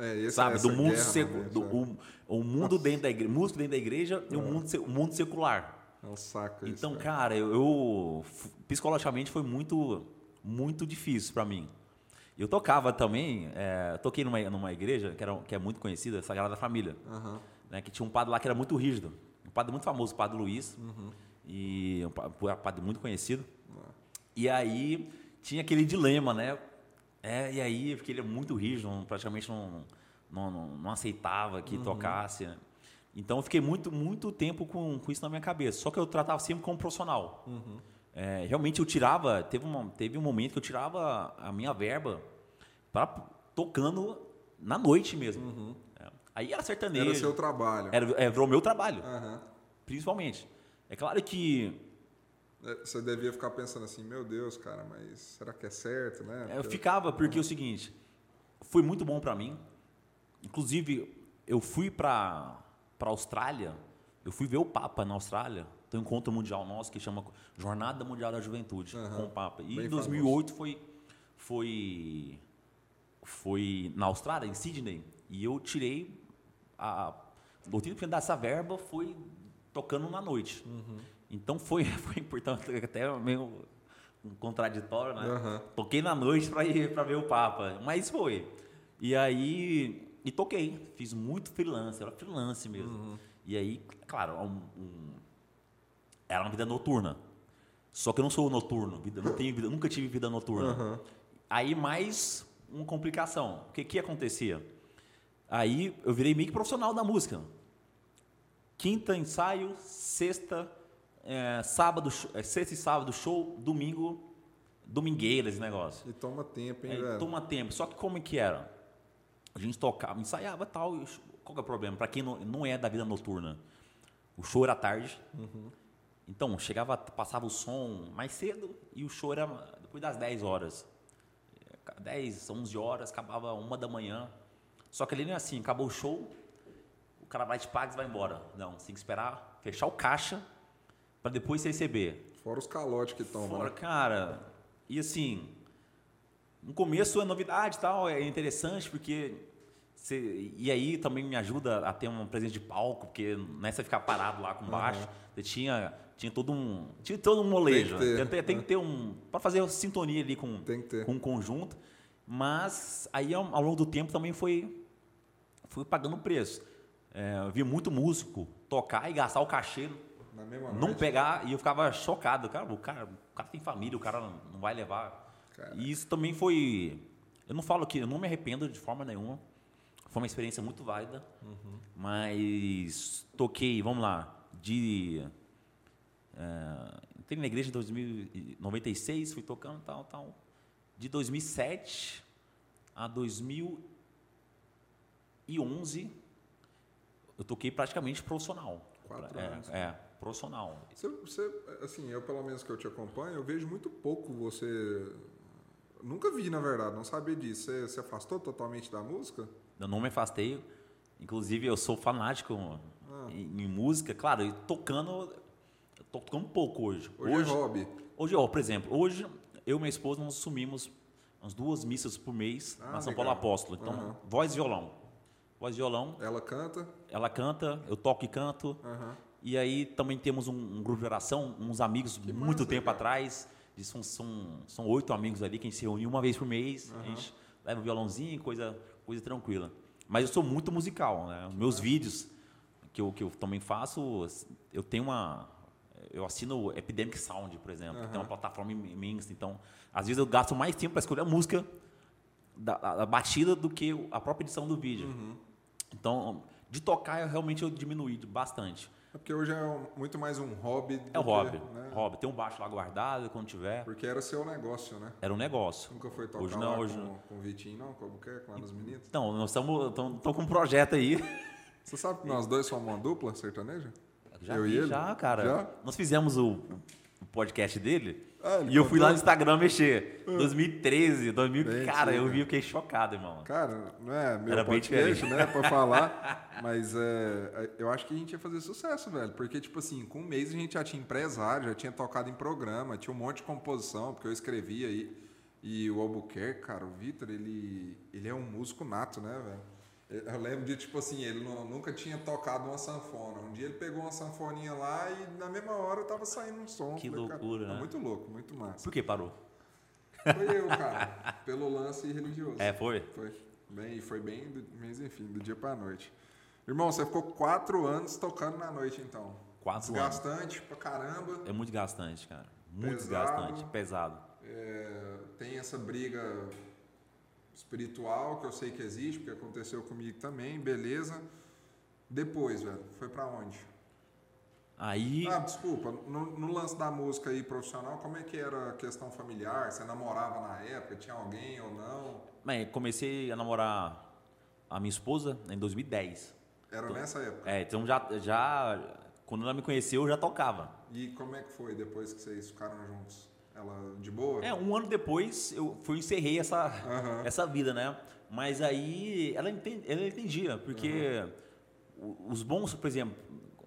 é, sabe? Do mundo secu... do, o, o, mundo Nossa. dentro da igreja, músico dentro da igreja e o é. mundo, o mundo secular. É um saco Então, isso, cara, eu, eu, psicologicamente foi muito muito difícil para mim. Eu tocava também, é, toquei numa, numa igreja que, era, que é muito conhecida, Sagrada Família, uhum. né, que tinha um padre lá que era muito rígido, um padre muito famoso, o padre Luiz, uhum. e um padre muito conhecido. Uhum. E aí tinha aquele dilema, né? É, e aí, porque ele é muito rígido, praticamente não, não, não, não aceitava que uhum. tocasse. Né? Então eu fiquei muito, muito tempo com, com isso na minha cabeça. Só que eu tratava sempre como profissional. É, realmente eu tirava, teve, uma, teve um momento que eu tirava a minha verba para tocando na noite mesmo. É. Aí era sertanejo. Era seu trabalho. Era, é, virou meu trabalho, Aham. principalmente. É claro que É, Você devia ficar pensando assim, meu Deus, cara, mas será que é certo, né? É, Eu ficava porque é o seguinte, foi muito bom para mim. Inclusive, eu fui para para Austrália, eu fui ver o Papa na Austrália. Tem um encontro mundial nosso que chama Jornada Mundial da Juventude Aham. com o Papa. E em 2008 foi foi foi na Austrália, em Sydney, e eu tirei a 80% dessa verba foi tocando na noite. Uhum. Então foi [laughs] foi importante até meio contraditório, né? Aham. Toquei na noite para ir para ver o Papa, mas foi. E aí e toquei, fiz muito freelance, era freelance mesmo. Uhum. E aí, claro, um- um- era uma vida noturna. Só que eu não sou noturno, vida, não tenho vida, nunca tive vida noturna. Aham. Aí mais uma complicação. O que que acontecia? Aí eu virei meio que profissional da música. Quinta ensaio, sexta, é, sábado, é, sexta e sábado show, domingo, domingueira esse negócio. E toma tempo, hein, velho? toma tempo. Só que como é que era? A gente tocava, ensaiava e tal. e show- qual que é o problema? Para quem não, não é da vida noturna, o show era tarde. Uhum. Então, chegava, passava o som mais cedo e o show era depois das 10 horas. 10, 11 horas, acabava uma da manhã. Só que ali não é assim, acabou o show, o cara vai te paga e vai embora. Não, você tem que esperar fechar o caixa para depois você receber. Fora os calotes que toma, Fora, né? cara. E assim, no começo é novidade e tal, é interessante porque você, e aí também me ajuda a ter uma presença de palco, porque não é você ficar parado lá com baixo. Você tinha, tinha todo um, tinha todo um molejo. Tem que ter, né? tem, tem que ter um para fazer sintonia ali com ter. com o conjunto. Mas aí ao, ao longo do tempo também foi fui pagando preço. É, eu vi muito músico tocar e gastar o cachê Na mesma não noite. pegar e eu ficava chocado. Cara, o cara, o cara tem família, o cara não vai levar. Cara. E isso também foi. Eu não falo que eu não me arrependo de forma nenhuma. Foi uma experiência muito válida. Mas toquei, vamos lá, de. É, entrei na igreja em 2096, fui tocando tal, tal. De 2007 a 2011, eu toquei praticamente profissional. Quatro é, anos. é, profissional. Você, você, assim, eu pelo menos que eu te acompanho, eu vejo muito pouco você. Nunca vi, na verdade, não sabia disso. Você se afastou totalmente da música? Eu não me afastei. Inclusive, eu sou fanático Ah. em, em música. Claro, e tocando. Eu tô tocando pouco hoje. Hoje, é hobby. Hoje, ó, por exemplo, hoje eu e minha esposa nós assumimos umas duas missas por mês Ah, na São legal. Paulo Apóstolo. Então, Aham. voz e violão. Voz e violão, Ela canta. ela canta, eu toco e canto. Aham. E aí também temos um, um grupo de oração, uns amigos Que muito massa, tempo cara. atrás. São, são, são oito amigos ali que a gente se reúne uma vez por mês. A gente leva o violãozinho, coisa, coisa tranquila. Mas eu sou muito musical, né? Os Meus vídeos que eu, que eu também faço, eu tenho uma. Eu assino Epidemic Sound, por exemplo, que tem uma plataforma imensa. Então, às vezes eu gasto mais tempo para escolher a música da, da- da batida do que a própria edição do vídeo. Uhum. Então, de tocar, eu realmente eu diminuí bastante. É porque hoje é um- muito mais um hobby. do É o que, hobby. né? Hobby. Tem um baixo lá guardado, quando tiver. Porque era seu negócio, né? Era um negócio. Nunca foi tocar Hoje não, hoje com, não. com o Vitinho, não? Com o Albuquerque, lá nos meninos? Então, nós estamos com um projeto aí. [laughs] Você sabe que nós dois somos uma dupla sertaneja? Já Eu e vi, ele? já, cara. Já? Nós fizemos o, o podcast dele. Ah, e eu fui lá no Instagram mexer. 2013, 2000. Bem cara, eu antiga. vi, eu fiquei chocado, irmão. Cara, não é meu Era bem podcast, diferente. né, pra falar, [laughs] mas é, eu acho que a gente ia fazer sucesso, velho, porque, tipo assim, com um mês a gente já tinha empresário, já tinha tocado em programa, tinha um monte de composição, porque eu escrevia aí, e o Albuquerque, cara, o Vitor, ele, ele é um músico nato, né, velho? Eu lembro de, tipo assim, ele não- nunca tinha tocado uma sanfona. Um dia ele pegou uma sanfoninha lá e na mesma hora tava saindo um som. Que Falei, loucura, é né? Muito louco, muito massa. Por que parou? Foi eu, cara, pelo lance religioso. É, foi? Foi. Bem, e foi bem, do, mas enfim, do dia pra noite. Irmão, você ficou quatro anos tocando na noite, então. Quatro anos. Desgastante pra caramba. É muito gastante, cara. Muito Pesado. desgastante. Pesado. É, tem essa briga espiritual que eu sei que existe, porque aconteceu comigo também, beleza. Depois, velho, foi pra onde? Aí. Ah, desculpa, no, no lance da música aí profissional, como é que era a questão familiar? Você namorava na época? Tinha alguém ou não? Bem, comecei a namorar a minha esposa em 2010. Era nessa época? É, então já, já. Quando ela me conheceu, eu já tocava. E como é que foi depois que vocês ficaram juntos? Ela de boa? É, um ano depois eu fui encerrei essa, Aham. essa vida, né? Mas aí ela, enten- ela entendia, porque o- os bons, por exemplo,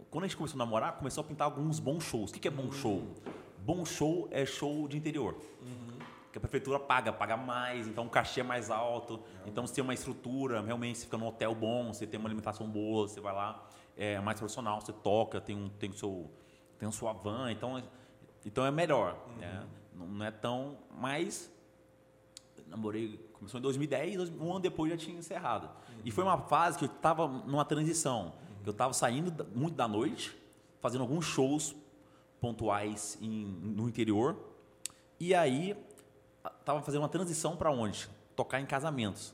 quando a gente começou a namorar, começou a pintar alguns bons shows. O que é bom show? Bom show é show de interior. Que a prefeitura paga, paga mais, então o cachê é mais alto. Então você tem uma estrutura, realmente você fica num hotel bom, você tem uma alimentação boa, você vai lá, é mais profissional, você toca, tem um tem o seu tem a sua van, então é- então é melhor, né? Não, não é tão, mas namorei, começou em 2010, dois- um ano depois já tinha encerrado. E foi uma fase que eu estava numa transição, que eu estava saindo muito da noite, fazendo alguns shows pontuais em- no interior, e aí estava fazendo uma transição para onde? Tocar em casamentos.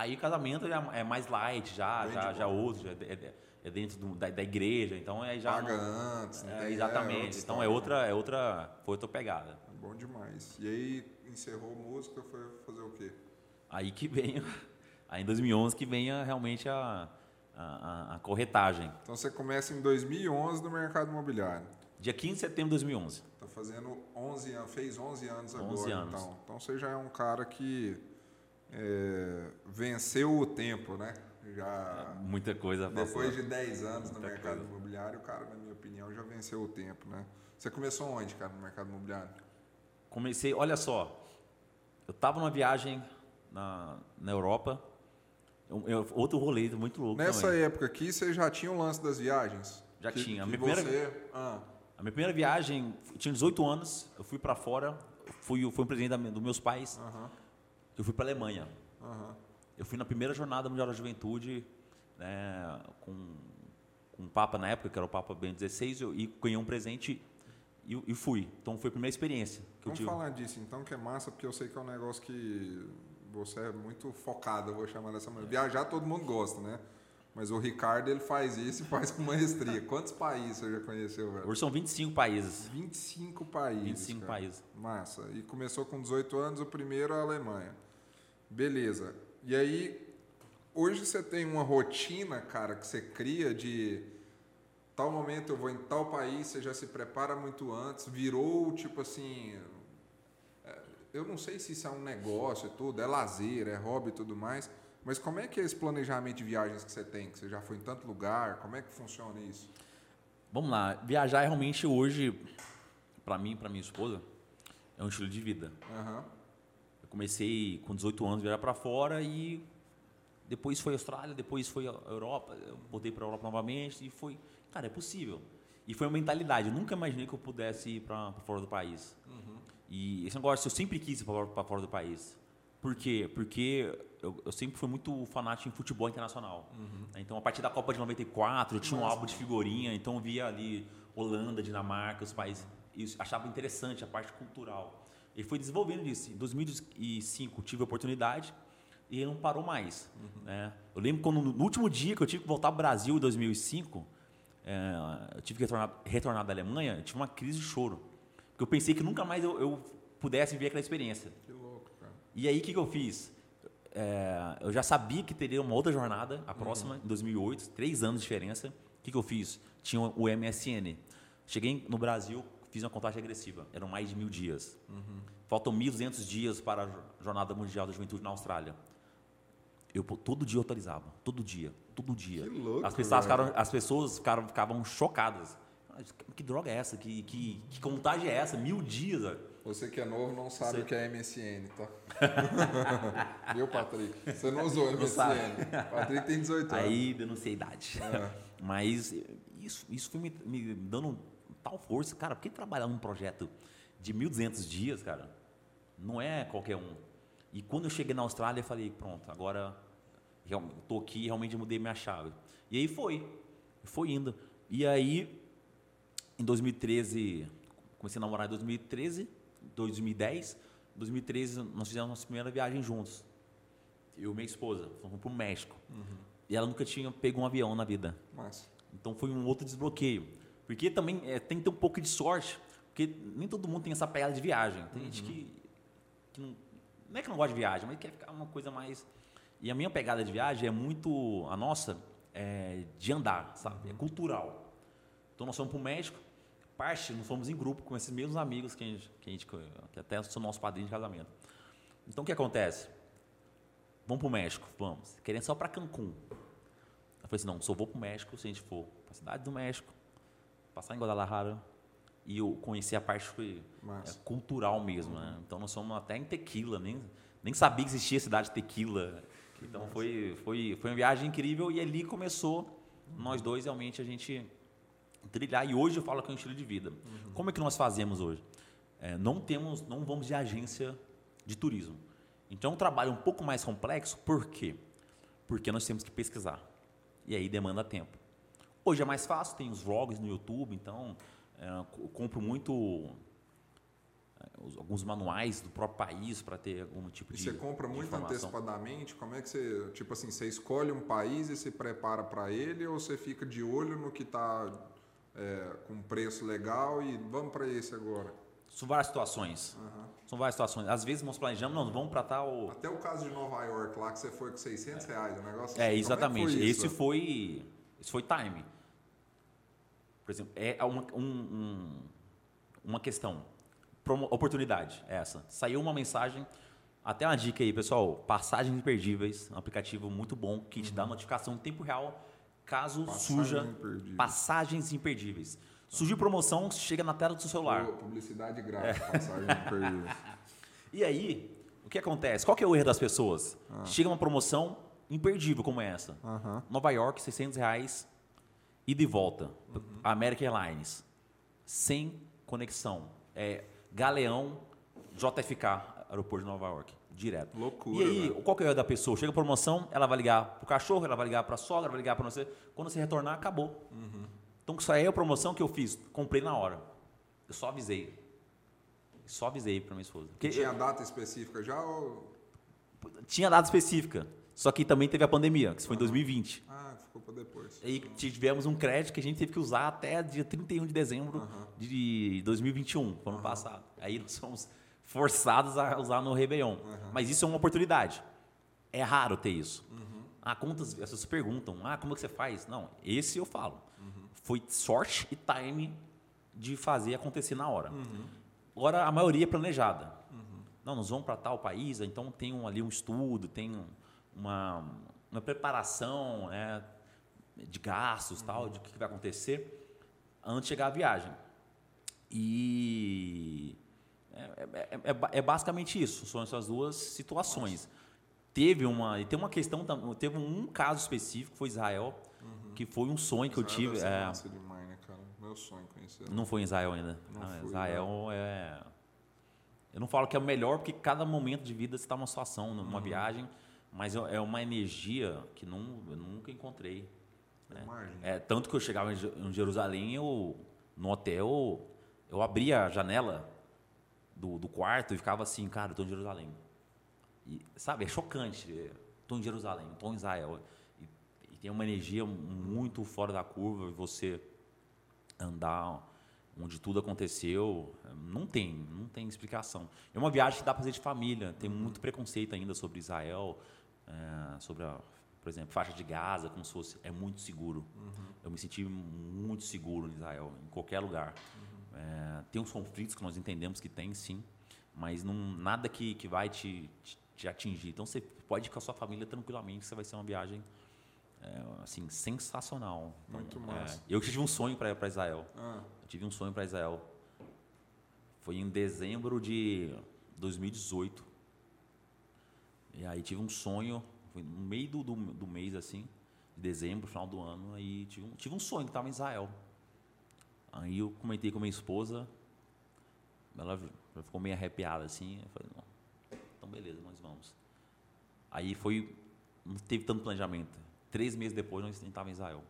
Aí o casamento já é mais light, já, Bem já, já outro, já é, é- é dentro do- da, da igreja, então é já Paga não- antes, não é, tem- exatamente. outra então é outra, é outra, foi outra pegada. Bom demais. E aí encerrou música, foi fazer o quê? Aí que vem, [laughs] aí em 2011 que vem realmente a, a, a- corretagem. Então você começa em 2011 no mercado imobiliário. Dia 15 de setembro de 2011. Tá fazendo 11 anos, fez 11 anos agora, 11 anos. então. Então você já é um cara que é, venceu o tempo, né? Já Muita coisa passou. depois de 10 anos no Muita mercado coisa. imobiliário, o cara, na minha opinião, já venceu o tempo, né? Você começou onde, cara, no mercado imobiliário? Comecei, olha só, eu estava numa viagem na, na Europa, eu- eu- outro rolê muito louco Nessa também. época aqui, você já tinha o lance das viagens? Já Que- tinha. A que minha primeira- você- ah, A minha primeira viagem, eu tinha 18 anos, eu fui para fora, fui, fui um presente da dos meus pais, aham, eu fui para Alemanha. aham. Eu fui na primeira jornada mundial da juventude, né, com, com o Papa na época, que era o Papa Bento XVI, eu, e ganhei um presente e, e fui. Então foi a primeira experiência que eu Vamos tive. falar disso então, que é massa, porque eu sei que é um negócio que você é muito focado, eu vou chamar dessa maneira. Viajar todo mundo gosta, né? Mas o Ricardo, ele faz isso e faz com maestria. [laughs] Quantos países você já conheceu, velho? Hoje são 25 países. 25 países. 25 cara. países. Massa. E começou com 18 anos, o primeiro a Alemanha. Beleza. E aí, hoje você tem uma rotina, cara, que você cria de tal momento eu vou em tal país, você já se prepara muito antes, virou tipo assim. é, Eu não sei se isso é um negócio e tudo, é lazer, é hobby e tudo mais, mas como é que é esse planejamento de viagens que você tem? Que você já foi em tanto lugar, como é que funciona isso? Vamos lá, viajar realmente hoje, para mim e para minha esposa, é um estilo de vida. Aham. Eu comecei com 18 anos a viajar para fora e depois foi a Austrália, depois foi a Europa, eu voltei para a Europa novamente e foi, cara, é possível. E foi uma mentalidade, eu nunca imaginei que eu pudesse ir para fora do país. E esse negócio, eu sempre quis ir para fora do país. Por quê? Porque eu, eu sempre fui muito fanático em futebol internacional. Então, a partir da Copa de 94, eu tinha um álbum de figurinha, então eu via ali Holanda, Dinamarca, os países. E achava interessante a parte cultural. E foi desenvolvendo isso. Em 2005 tive a oportunidade e não parou mais. né? Eu lembro quando no último dia que eu tive que voltar ao Brasil em 2005, é, eu tive que retornar, retornar da Alemanha, eu tive uma crise de choro. Porque eu pensei que nunca mais eu, eu pudesse viver aquela experiência. Que louco, cara. E aí, o que, que eu fiz? É, eu já sabia que teria uma outra jornada, a próxima, em 2008, três anos de diferença. O que, que eu fiz? Tinha o MSN. Cheguei no Brasil, fiz uma contagem agressiva. Eram mais de mil dias. Faltam 1.200 dias para a Jornada Mundial da Juventude na Austrália. Eu todo dia eu atualizava, todo dia, todo dia. Que louco, as pessoas velho. ficaram, as pessoas ficaram, ficavam chocadas. Ah, Que droga é essa? Que, que, que contagem é essa? Mil dias? Você que é novo não sabe Sei. o que é MSN, tá? [laughs] Viu, Patrick? Você não usou Não sabe. MSN. Patrick tem 18 anos. Aí denunciei a idade. É. Mas isso, isso foi me, me dando tal força. Cara, por que trabalhar num projeto de 1.200 dias, cara, não é qualquer um. E quando eu cheguei na Austrália, eu falei, pronto, agora tô aqui, realmente mudei minha chave. E aí foi, foi indo. E aí, em 2013, comecei a namorar em 2013, 2010. Em 2013, nós fizemos nossa primeira viagem juntos. Eu e minha esposa, fomos para o México. e ela nunca tinha pego um avião na vida. Massa. Então foi um outro desbloqueio. Porque também é, tem que ter um pouco de sorte, porque nem todo mundo tem essa pegada de viagem. Tem gente que, que não, não é que não gosta de viagem, mas quer ficar uma coisa mais. E a minha pegada de viagem é muito. A nossa é de andar, sabe? É cultural. Então nós fomos para o México, parte, nós fomos em grupo com esses mesmos amigos que, a gente, que, a gente, que até são nossos padrinhos de casamento. Então o que acontece? Vamos para o México? Vamos. Querendo só para Cancún. Eu falei assim, não, só vou para o México se a gente for para a cidade do México, passar em Guadalajara e eu conhecer a parte é, cultural mesmo, né? Então nós fomos até em Tequila, nem, nem sabia que existia a cidade de Tequila. Então foi, foi, foi uma viagem incrível e ali começou nós dois realmente a gente trilhar. E hoje eu falo que é um estilo de vida. Uhum. Como é que nós fazemos hoje? É, não temos, não vamos de agência de turismo. Então, é um trabalho um pouco mais complexo, por quê? Porque nós temos que pesquisar. E aí demanda tempo. Hoje é mais fácil, tem os vlogs no YouTube, então é, eu compro muito é, alguns manuais do próprio país para ter algum tipo e de. Você compra muito antecipadamente? Como é que você. Tipo assim, você escolhe um país e se prepara para ele ou você fica de olho no que está é, com preço legal e vamos para esse agora? São várias situações. Uhum. São várias situações. Às vezes nós planejamos, não, vamos para tal. Até o caso de Nova York lá, que você foi com 600 reais, o negócio É, assim. exatamente. É foi esse foi. Esse foi time. Por exemplo, é uma, um, um, uma questão. Oportunidade, é essa. Saiu uma mensagem. Até uma dica aí, pessoal. Passagens imperdíveis, um aplicativo muito bom que te dá uhum. notificação em tempo real caso Passagem suja imperdível. passagens imperdíveis. Surgiu promoção, chega na tela do seu celular. Publicidade grátis, é. passagens imperdíveis. [laughs] E aí, o que acontece? Qual que é o erro das pessoas? Ah. Chega uma promoção imperdível como essa. Nova York, 600 reais, ida e volta. Uhum. American Airlines, sem conexão. É, Galeão, JFK, aeroporto de Nova York direto. Loucura. E aí, né? qual que é da pessoa? Chega a promoção, ela vai ligar pro cachorro, ela vai ligar pra sogra, vai ligar para você. Quando você retornar, acabou. Uhum. Então, isso aí é a promoção que eu fiz. Comprei na hora. Eu só avisei. Só avisei para minha esposa. Porque tinha eu... data específica já ou... Tinha data específica. Só que também teve a pandemia, que foi em 2020. Ah, ficou para depois. E aí tivemos um crédito que a gente teve que usar até dia 31 de dezembro uhum. de 2021, ano uhum. passado. Aí nós fomos forçados a usar no Réveillon. Uhum. Mas isso é uma oportunidade. É raro ter isso. Uhum. Ah, quantas as pessoas perguntam, ah, como é que você faz? Não, esse eu falo. Uhum. Foi sorte e time de fazer acontecer na hora. Uhum. Agora, a maioria é planejada. Uhum. Não, nós vamos para tal país, então tem um, ali um estudo, tem uma, uma preparação né, de gastos, tal, de o que vai acontecer antes de chegar a viagem. E é, é, é, é, basicamente isso, são essas duas situações. Nossa. Teve uma, tem uma questão, teve um caso específico, foi Israel, uhum. que foi um sonho que Israel eu tive. É, demais, né, cara? Meu sonho conhecer. Não foi em Israel ainda. Não, não fui, Israel não. é. Eu não falo que é o melhor, porque cada momento de vida está numa situação, numa uhum. viagem, mas é, é uma energia que não, eu nunca encontrei. Né? É, tanto que eu chegava em Jerusalém, eu, no hotel, eu abria a janela do, do quarto e ficava assim, cara, estou em Jerusalém. E, sabe, é chocante. Estou em Jerusalém, estou em Israel. E, e, tem uma energia muito fora da curva e você andar onde tudo aconteceu, não tem, não tem explicação. É uma viagem que dá para fazer de família. Tem muito preconceito ainda sobre Israel, é, sobre a, por exemplo, faixa de Gaza, como se fosse é muito seguro. Uhum. Eu me senti muito seguro em Israel, em qualquer lugar. É, tem uns conflitos que nós entendemos que tem, sim, mas não, nada que, que vai te, te, te atingir. Então você pode ir com a sua família tranquilamente, você vai ser uma viagem é, assim sensacional. Então, Muito massa. É, eu tive um sonho para Israel. Ah. Eu tive um sonho para Israel. Foi em dezembro de 2018. E aí tive um sonho, foi no meio do, do, do mês assim, de dezembro, final do ano, aí tive um, tive um sonho que estava em Israel. Aí eu comentei com minha esposa, ela ficou meio arrepiada assim. Eu falei, não, então beleza, nós vamos. Aí foi, não teve tanto planejamento. Três meses depois nós estávamos em Israel.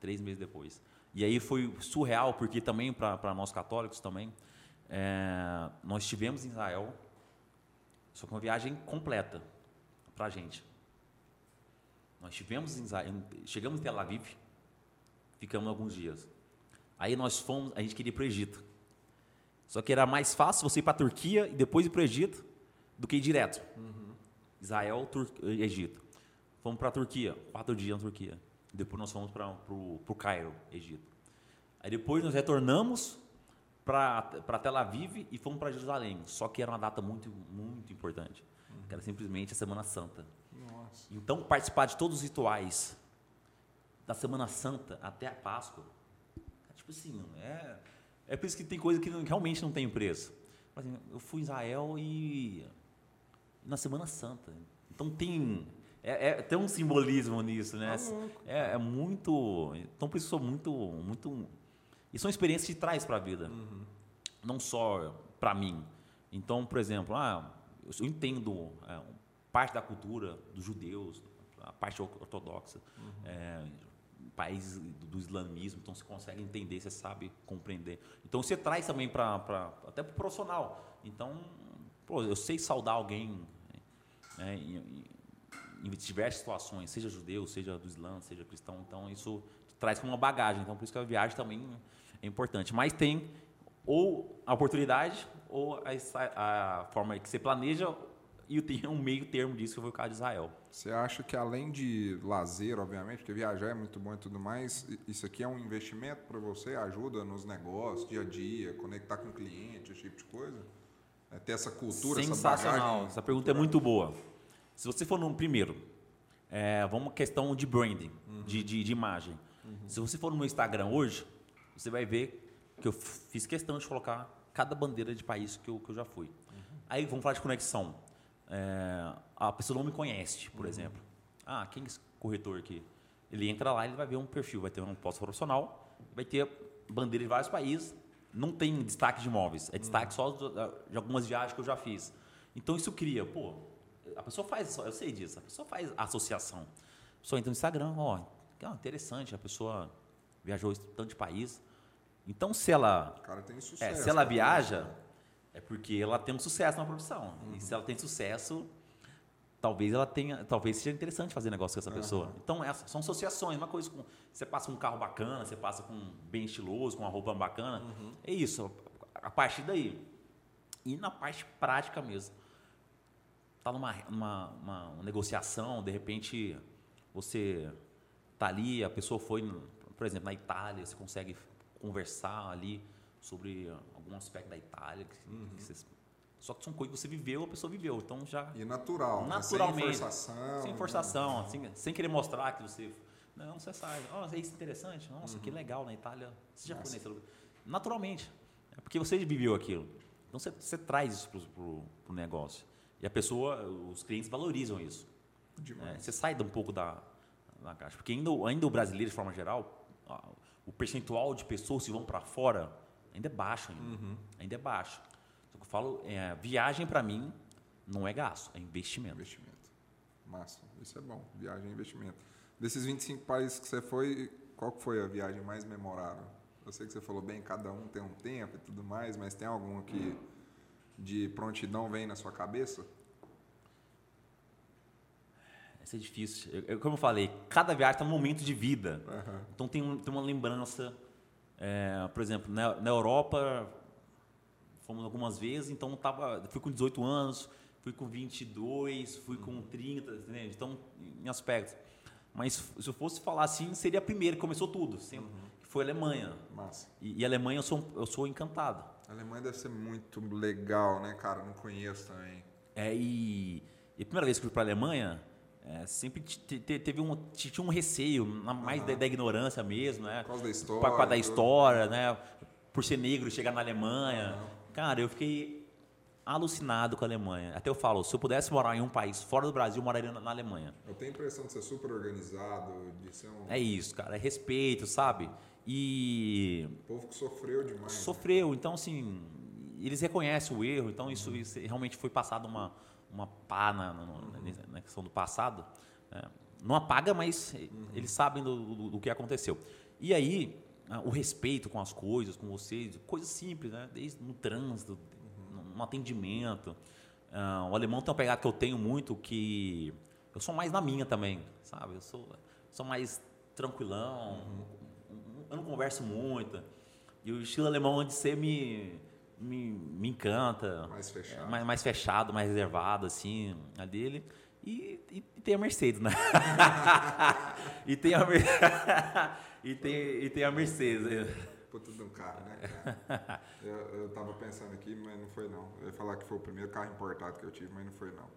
Três meses depois. E aí foi surreal, porque também para nós católicos também, é, nós estivemos em Israel, só que uma viagem completa para a gente. Nós tivemos em Israel, chegamos em Tel Aviv, ficamos alguns dias. Aí nós fomos, a gente queria ir para o Egito. Só que era mais fácil você ir para a Turquia e depois ir para o Egito do que ir direto. Uhum. Israel, Tur Egito. Fomos para a Turquia, quatro dias na Turquia. Depois nós fomos para o Cairo, Egito. Aí depois nós retornamos para Tel Aviv e fomos para Jerusalém. Só que era uma data muito, muito importante. Uhum. Que era simplesmente a Semana Santa. Nossa. Então, participar de todos os rituais da Semana Santa até a Páscoa, tipo assim, é, é por isso que tem coisa que realmente não tem preço. Assim, eu fui em Israel e na Semana Santa. Então tem é, é, tem um simbolismo nisso, né? Tá é, é, muito. Então por isso sou muito, muito. E são experiências que traz para a vida, uhum. não só para mim. Então, por exemplo, ah, eu entendo é, parte da cultura dos judeus, a parte ortodoxa, uhum. é, países do, islamismo, então você consegue entender, você sabe compreender. Então você traz também para até para o profissional. Então, pô, eu sei saudar alguém né, em, em, diversas situações, seja judeu, seja do Islã, seja cristão. Então isso traz como uma bagagem. Então por isso que a viagem também é importante. Mas tem ou a oportunidade ou a, a forma que você planeja e tem [laughs] um meio termo disso que foi o caso de Israel. Você acha que além de lazer, obviamente, porque viajar é muito bom e tudo mais, isso aqui é um investimento para você? Ajuda nos negócios, dia a dia, conectar com o cliente, esse tipo de coisa? É ter essa cultura, Sensacional. essa Essa pergunta é muito boa. Se você for no primeiro, é, vamos questão de branding, uhum. de, de, de, imagem. Uhum. Se você for no meu Instagram hoje, você vai ver que eu fiz questão de colocar cada bandeira de país que eu, que eu já fui. Uhum. Aí vamos falar de conexão. É, a pessoa não me conhece, por uhum. exemplo. Ah, quem é esse corretor aqui? Ele entra lá, ele vai ver um perfil, vai ter um posto profissional, vai ter bandeira de vários países, não tem destaque de imóveis, é destaque só de algumas viagens que eu já fiz. Então isso cria, pô, a pessoa faz, eu sei disso, a pessoa faz associação. A pessoa entra no Instagram, ó, que é interessante, a pessoa viajou tanto de país. Então se ela, sucesso, é, se ela viaja, é porque ela tem um sucesso na profissão. Uhum. E se ela tem sucesso, talvez ela tenha, talvez seja interessante fazer negócio com essa pessoa. Uhum. Então, são associações, uma coisa com você passa com um carro bacana, você passa com bem estiloso, com uma roupa bacana. Uhum. É isso, a partir daí. E na parte prática mesmo. Tá numa uma, uma, uma negociação, de repente você tá ali, a pessoa foi, por exemplo, na Itália, você consegue conversar ali sobre algum aspecto da Itália que, uhum. que você só que são coisas que você viveu, a pessoa viveu. Então já. E natural. Naturalmente. Né? Sem forçação. Sem forçação, né? assim, sem querer mostrar que você. Não, você sabe. Oh, é isso interessante. Nossa, uhum. que legal na Itália. Você já foi nesse lugar. Naturalmente. É porque você viveu aquilo. Então você, você traz isso para o negócio. E a pessoa, os clientes valorizam isso. É, você sai um pouco da, da caixa. Porque ainda, ainda o brasileiro, de forma geral, o percentual de pessoas que vão para fora ainda é baixo. Ainda, uhum. ainda é baixo falo, é, viagem para mim não é gasto, é investimento. Investimento. Massa, isso é bom. Viagem é investimento. Desses 25 países que você foi, qual foi a viagem mais memorável? Eu sei que você falou bem, cada um tem um tempo e tudo mais, mas tem alguma que de prontidão vem na sua cabeça? Essa é difícil. Eu, como eu falei, cada viagem tem um momento de vida. Uhum. Então tem, tem uma lembrança. É, por exemplo, na, na Europa, fomos algumas vezes, então tava, fui com 18 anos, fui com 22, fui com 30, entende? então em aspectos. Mas se eu fosse falar assim, seria a primeira que começou tudo, sempre, uhum. que foi a Alemanha. Massa. E, e a Alemanha eu sou, eu sou encantado. A Alemanha deve ser muito legal, né, cara? Não conheço também. É, e, e a primeira vez que fui para a Alemanha, é, sempre teve um, tinha um receio, mais uhum. da, da, ignorância mesmo, né? Por causa da história. Por causa da história, né? Por ser negro, chegar na Alemanha. Uhum. Cara, eu fiquei alucinado com a Alemanha. Até eu falo, se eu pudesse morar em um país fora do Brasil, eu moraria na Alemanha. Eu tenho a impressão de ser super organizado, de ser um... É isso, cara, é respeito, sabe? E... O povo que sofreu demais. Né? Sofreu, né? então assim, eles reconhecem o erro, então isso, uhum. isso realmente foi passado uma, uma pá na, na, uhum. na questão do passado. É, não apaga, mas uhum. eles sabem do, do, do que aconteceu. E aí, o respeito com as coisas, com vocês, coisas simples, né? Desde no trânsito, uhum. no atendimento. Uh, o alemão tem uma pegada que eu tenho muito, que eu sou mais na minha também, sabe? Eu sou, sou mais tranquilão, eu não converso muito. E o estilo alemão de ser me, me, me encanta. Mais fechado. É, mais, mais fechado, mais reservado, assim, a dele. E, e, e tem a Mercedes, né? [laughs] e, tem a, [laughs] e, tem, e tem a Mercedes. Puta de um carro, né? Cara? Eu, eu tava pensando aqui, mas não foi não. Eu ia falar que foi o primeiro carro importado que eu tive, mas não foi não.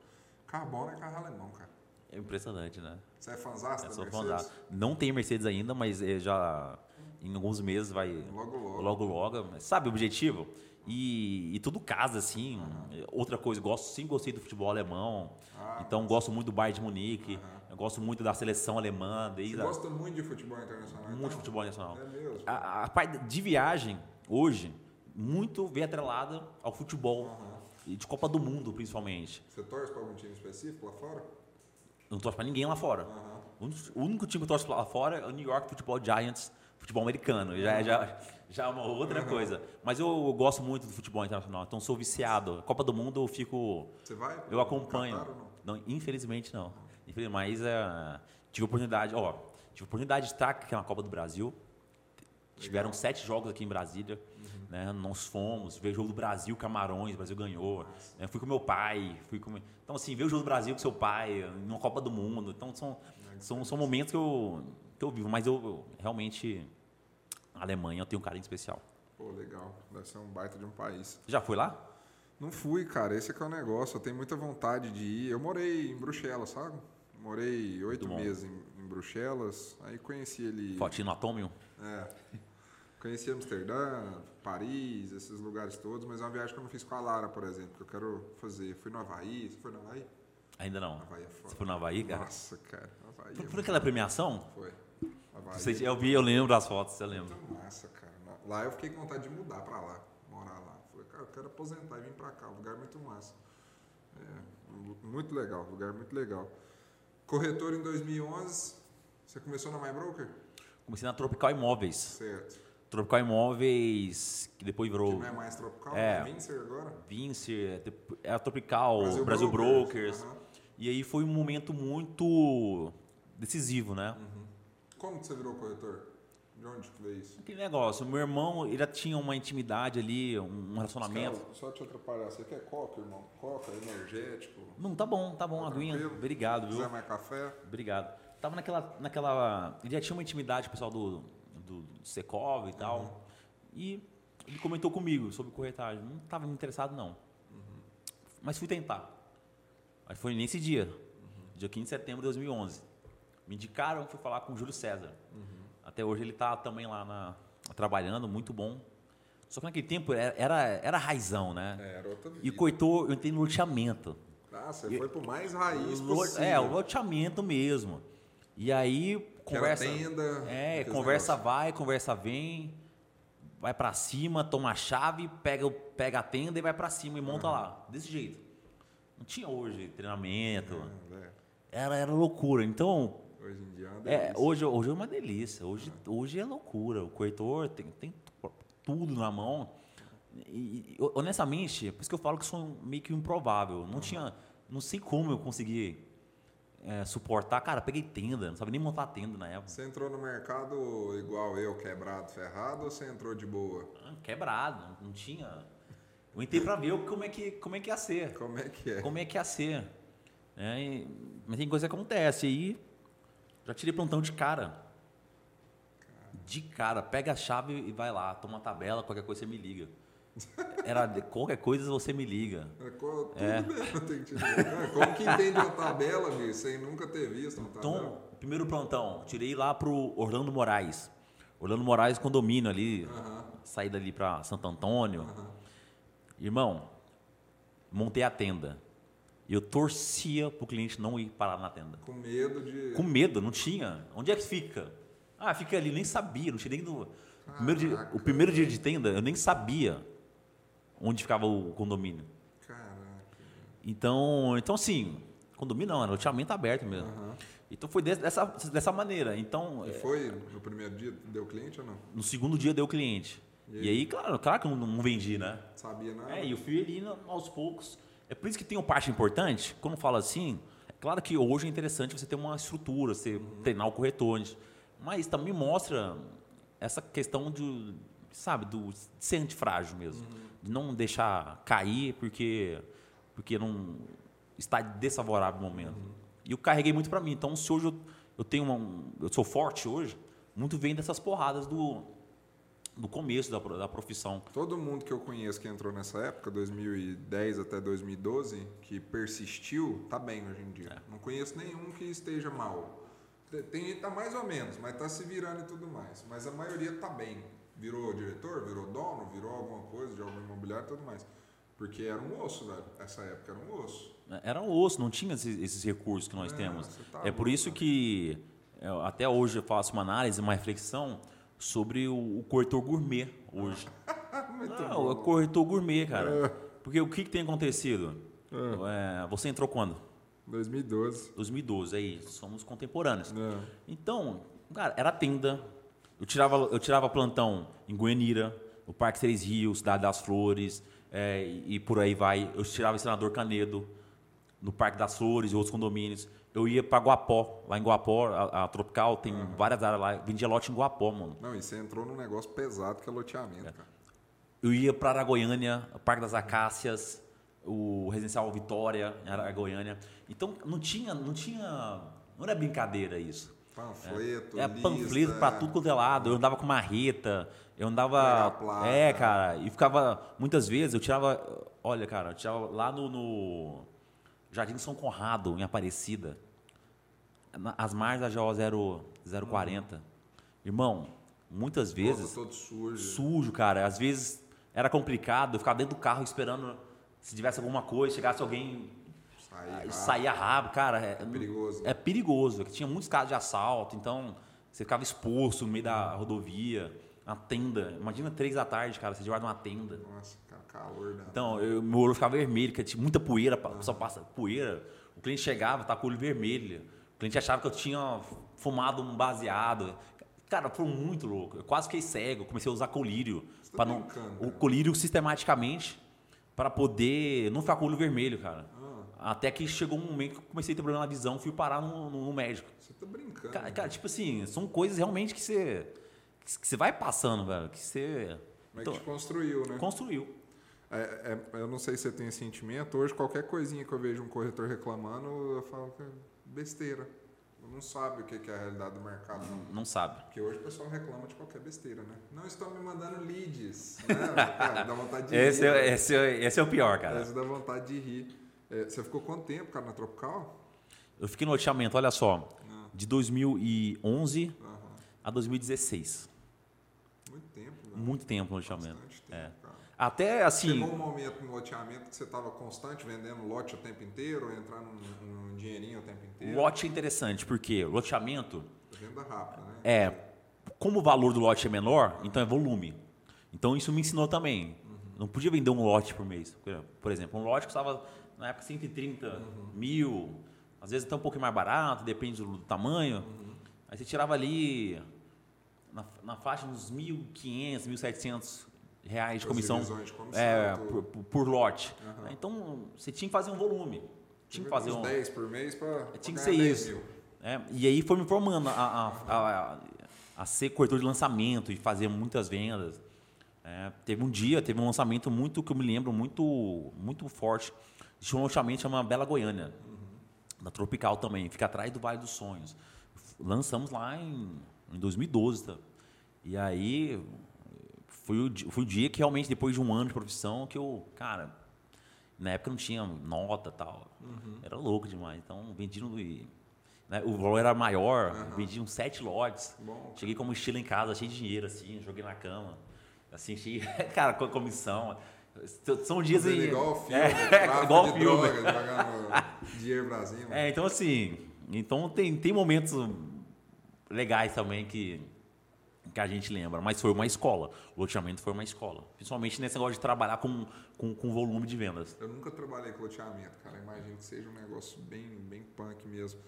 Carro bom é carro alemão, cara. É impressionante, né? Você é Eu sou fãzão. Não tem Mercedes ainda, mas eh, já em alguns meses vai. Logo, logo. Logo, logo. Sabe o objetivo? E, e tudo casa, assim. Uhum. Outra coisa, gosto, sim gostei do futebol alemão. Ah, então, gosto muito do Bayern de Munique. Uhum. Eu gosto muito da seleção alemã. Desde Você a... gosta muito de futebol internacional? Muito então? de futebol internacional. É mesmo? A, a, parte de viagem, hoje, muito vem atrelada ao futebol. Uhum. E de Copa do Mundo, principalmente. Você torce para algum time específico lá fora? não torço para ninguém lá fora. O único time que eu torço lá fora é o New York Football Giants, futebol americano. Já, já, já é uma outra uhum. coisa. Mas eu, eu, gosto muito do futebol internacional, então sou viciado. Copa do Mundo eu fico. Você vai? Eu acompanho. não? não? infelizmente não. Infelizmente, mas é, tive oportunidade, ó, tive oportunidade de estar aqui na Copa do Brasil. Tiveram Legal. sete jogos aqui em Brasília. Uhum. Né? Nós fomos, ver o jogo do Brasil, Camarões, o Brasil ganhou. Né? Fui com meu pai, fui com. Então, assim, ver o jogo do Brasil com seu pai, numa Copa do Mundo. Então, são, são, são momentos que eu, que eu vivo. Mas eu, eu realmente, a Alemanha, eu tenho um carinho especial. Pô, legal. Deve ser um baita de um país. Já foi lá? Não fui, cara. Esse é que é o negócio. Eu tenho muita vontade de ir. Eu morei em Bruxelas, sabe? Morei oito meses em, em, Bruxelas. Aí conheci ele. Fotinho no Atômio? É. Conheci Amsterdã, Paris, esses lugares todos, mas é uma viagem que eu não fiz com a Lara, por exemplo, que eu quero fazer. Fui no Havaí, você foi no Havaí? Ainda não. Havaí é foda. Você foi no Havaí, cara? Nossa, cara. Havaí foi, é aquela premiação? Foi. Havaí. Você, eu vi, eu lembro das fotos, você lembra. Lá eu fiquei com vontade de mudar pra lá, morar lá. Falei, cara, eu quero aposentar e vir pra cá, um lugar muito massa. É, muito legal, lugar muito legal. Corretor em 2011, você começou na MyBroker? Comecei na Tropical Imóveis. Certo. Tropical Imóveis, que depois virou. Que não é mais Tropical, é, é Vincer agora? Vincer, é a Tropical, Brasil, Brasil Brokers. Brokers. Uhum. E aí foi um momento muito decisivo, né? Uhum. Como que você virou corretor? De onde que veio isso? Aquele negócio, meu irmão, ele já tinha uma intimidade ali, um relacionamento. Cara, só te atrapalhar, você quer coca, irmão? Coca, energético? Não, tá bom, tá bom, tá aguinha. Obrigado, viu? Quiser mais café? Obrigado. Tava naquela, naquela... Ele já tinha uma intimidade, pessoal do do, do Secov e tal. Uhum. E ele comentou comigo sobre corretagem. Não estava interessado, não. Uhum. Mas fui tentar. Aí foi nesse dia, uhum. dia 15 de setembro de 2011. Me indicaram, fui falar com o Júlio César. Uhum. Até hoje ele está também lá na, trabalhando, muito bom. Só que naquele tempo era, era raizão, né? É, era outra vida. E cortou, eu entrei no loteamento. Ah, você foi pro mais raiz possível. É, o loteamento mesmo. E aí conversa. tenda. É, conversa vai, conversa vem, vai para cima, toma a chave, pega, pega a tenda e vai para cima e monta uhum. lá. Desse jeito. Não tinha hoje treinamento. É, é. Era, era loucura. Então. Hoje em dia é uma É, hoje, hoje é uma delícia. Hoje, uhum. hoje é loucura. O corretor tem, tem tudo na mão. E, honestamente, por isso que eu falo que sou meio que improvável. Não uhum. tinha. Não sei como eu consegui é, suportar. Cara, peguei tenda, não sabia nem montar tenda na época. Você entrou no mercado igual eu, quebrado, ferrado, ou você entrou de boa? Ah, quebrado, não tinha. Eu entrei para ver como é, que, como é que ia ser. Como é que é? Como é que ia ser. É, e, mas tem coisa que acontece. Aí já tirei plantão de cara. De cara, pega a chave e vai lá, toma a tabela, qualquer coisa você me liga. [laughs] Era qualquer coisa você me liga. É, tudo é. bem, tem que te ligar. Como que entende uma tabela, bicho, sem nunca ter visto uma tabela? Então, primeiro plantão, tirei lá pro Orlando Moraes. Orlando Moraes condomínio ali, uh -huh. saída ali para Santo Antônio. Irmão, montei a tenda. E eu torcia pro cliente não ir parar na tenda. Com medo de. Com medo, não tinha. Onde é que fica? Ah, fica ali, nem sabia, não tinha nem. Do... Primeiro dia, o primeiro dia de tenda, eu nem sabia onde ficava o condomínio. Caraca. Então, então assim, condomínio não, era loteamento aberto mesmo. Uhum. Então foi dessa, dessa maneira. Então, e foi no primeiro dia deu cliente ou não? No segundo dia deu cliente. E aí, e aí claro, claro que eu não, não vendi, né? Sabia nada. É, e eu fui ali aos poucos. É por isso que tem uma parte importante, quando fala assim, Claro que hoje é interessante você ter uma estrutura, você uhum. treinar o corretor, mas também mostra essa questão de, sabe, do de ser antifrágil mesmo. Uhum. De não deixar cair porque, porque não está desfavorável o momento. Uhum. E eu carreguei muito para mim. Então, se hoje eu, eu tenho uma, eu sou forte hoje, muito vem dessas porradas do, do começo da, da profissão. Todo mundo que eu conheço que entrou nessa época, 2010 até 2012, que persistiu, tá bem hoje em dia. É. Não conheço nenhum que esteja mal. Tem gente tá mais ou menos, mas tá se virando e tudo mais. Mas a maioria tá bem. Virou diretor, virou dono, virou alguma coisa de algum imobiliário e tudo mais. Porque era um osso, velho. Essa época era um osso. Era um osso, não tinha esses, esses recursos que nós é, temos. Tá é por isso que até hoje eu faço uma análise, uma reflexão sobre o, o corretor gourmet hoje. [laughs] não, o corretor gourmet, cara. É. Porque o que, que tem acontecido? É. é você entrou quando? 2012. 2012, aí, somos contemporâneos. É. Então, cara, era tenda. Eu tirava, eu tirava plantão em Goianira, no Parque Três Rios, Cidade das Flores, é, e, e por aí vai. Eu tirava em Senador Canedo, no Parque das Flores e outros condomínios. Eu ia para Guapó, lá em Guapó, a, a Tropical, tem uhum. várias áreas lá. Vendia lote em Guapó, mano. Não, e você entrou num negócio pesado que é loteamento, é. cara. Eu ia para Aragoiânia, Parque das Acácias, o Residencial Vitória, em Aragoiânia. Então não tinha, não tinha, não era brincadeira isso. Panfleto, é, é panfleto para tudo quanto é lado. Eu andava com marreta, eu andava, é, cara, e ficava muitas vezes eu tirava, olha, cara, eu tirava lá no, no Jardim São Conrado, em Aparecida, as margens da GO 040. Uhum. Irmão, muitas vezes todo sujo. Sujo, cara. Às vezes era complicado, eu ficava dentro do carro esperando se tivesse alguma coisa, chegasse alguém Sair saía rápido, cara. É, é perigoso. É perigoso. Tinha muitos casos de assalto, então você ficava exposto no meio da rodovia, na tenda. Imagina três da tarde, cara, você de uma tenda. Nossa, calor, né? Então, eu, meu olho ficava vermelho, porque tinha muita poeira, só passa poeira. O cliente chegava, tá com o olho vermelho. O cliente achava que eu tinha fumado um baseado. Cara, foi muito louco. Eu quase fiquei cego, comecei a usar colírio. Tá não, o colírio sistematicamente para poder não ficar com o olho vermelho, cara. Até que chegou um momento que eu comecei a ter problema na visão, fui parar no, no, no médico. Você tá brincando. Cara, cara, tipo assim, são coisas realmente que você, que você vai passando, velho. Que você. Mas então, que te construiu, né? Construiu. É, é, eu não sei se você tem esse sentimento. Hoje, qualquer coisinha que eu vejo um corretor reclamando, eu falo que é besteira. Não sabe o que é a realidade do mercado. Não, não sabe. Porque hoje o pessoal reclama de qualquer besteira, né? Não estão me mandando leads. Né? cara, dá vontade de esse rir. É, esse, é, esse é o pior, cara. Esse dá vontade de rir. É, você ficou quanto tempo, cara, na Tropical? Eu fiquei no loteamento, olha só, ah. de 2011 a 2016. Muito tempo, né? Muito tempo no loteamento. Tempo, é. Até assim. Chegou um momento no loteamento que você estava constante vendendo lote o tempo inteiro, ou entrando num, dinheirinho o tempo inteiro? Lote é interessante, porque loteamento. Venda rápida, né? É. Como o valor do lote é menor, então é volume. Então isso me ensinou também. Uhum. Não podia vender um lote por mês. Por exemplo, um lote custava na época 130 uhum. mil, às vezes até um pouco mais barato, depende do, tamanho. Uhum. Aí você tirava ali na, na faixa uns 1.500, 1.700 reais de comissão, de comissão é, por, por, lote. Uhum. Então você tinha que fazer um volume. Tinha que fazer uns um. 10 por mês para. Tinha que ser isso. É, e aí foi me formando a, a, a, a, ser corretor de lançamento e fazer muitas vendas. É, teve um dia, teve um lançamento muito que eu me lembro muito muito forte Existe um loteamento chamado Bela Goiânia, uhum. da Tropical também, fica atrás do Vale dos Sonhos. Lançamos lá em, em 2012. Tá? E aí foi o, foi o dia que realmente, depois de um ano de profissão, que eu, cara, na época não tinha nota tal. Uhum. Era louco demais. Então, vendi no. Né, o valor era maior, uhum. vendi uns sete lotes. Bom, Cheguei com mochila em casa, cheio de dinheiro, assim, joguei na cama. Assim, cheio, [laughs] cara, com a comissão. São dias em. Igual filme, é, igual o filme. dinheiro Brasil. É, então assim, então tem, tem momentos legais também que, que a gente lembra, mas foi uma escola. O loteamento foi uma escola. Principalmente nesse negócio de trabalhar com, com, com volume de vendas. Eu nunca trabalhei com loteamento, cara. Imagino que seja um negócio bem, bem punk mesmo.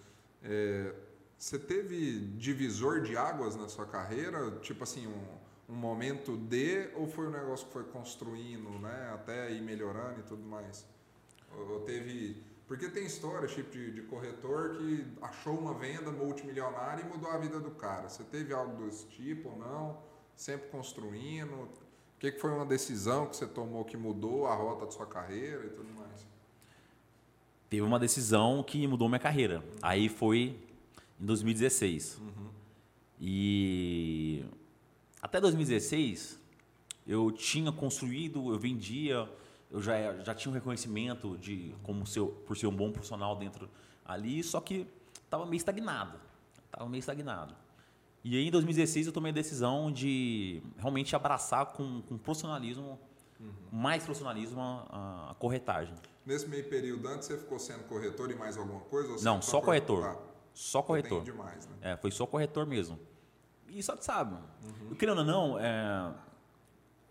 É, você teve divisor de águas na sua carreira? Tipo assim, um um momento de ou foi um negócio que foi construindo, né, até ir melhorando e tudo mais? Ou teve Porque tem história, tipo, de, de corretor que achou uma venda multimilionária e mudou a vida do cara. Você teve algo desse tipo ou não? Sempre construindo? O que, que foi uma decisão que você tomou que mudou a rota da sua carreira e tudo mais? Teve uma decisão que mudou minha carreira. Aí foi em 2016. Uhum. E até 2016 eu tinha construído, eu vendia, eu já, já tinha um reconhecimento de como ser, por ser um bom profissional dentro ali, só que estava meio estagnado. Estava meio estagnado. E aí em 2016 eu tomei a decisão de realmente abraçar com, com profissionalismo, Uhum. mais profissionalismo, a, a corretagem. Nesse meio período, antes você ficou sendo corretor e mais alguma coisa? Não, só cor- corretor. Ah, Só corretor. Demais, né? É, foi só corretor mesmo. E só que sabe, Uhum. querendo ou não, é,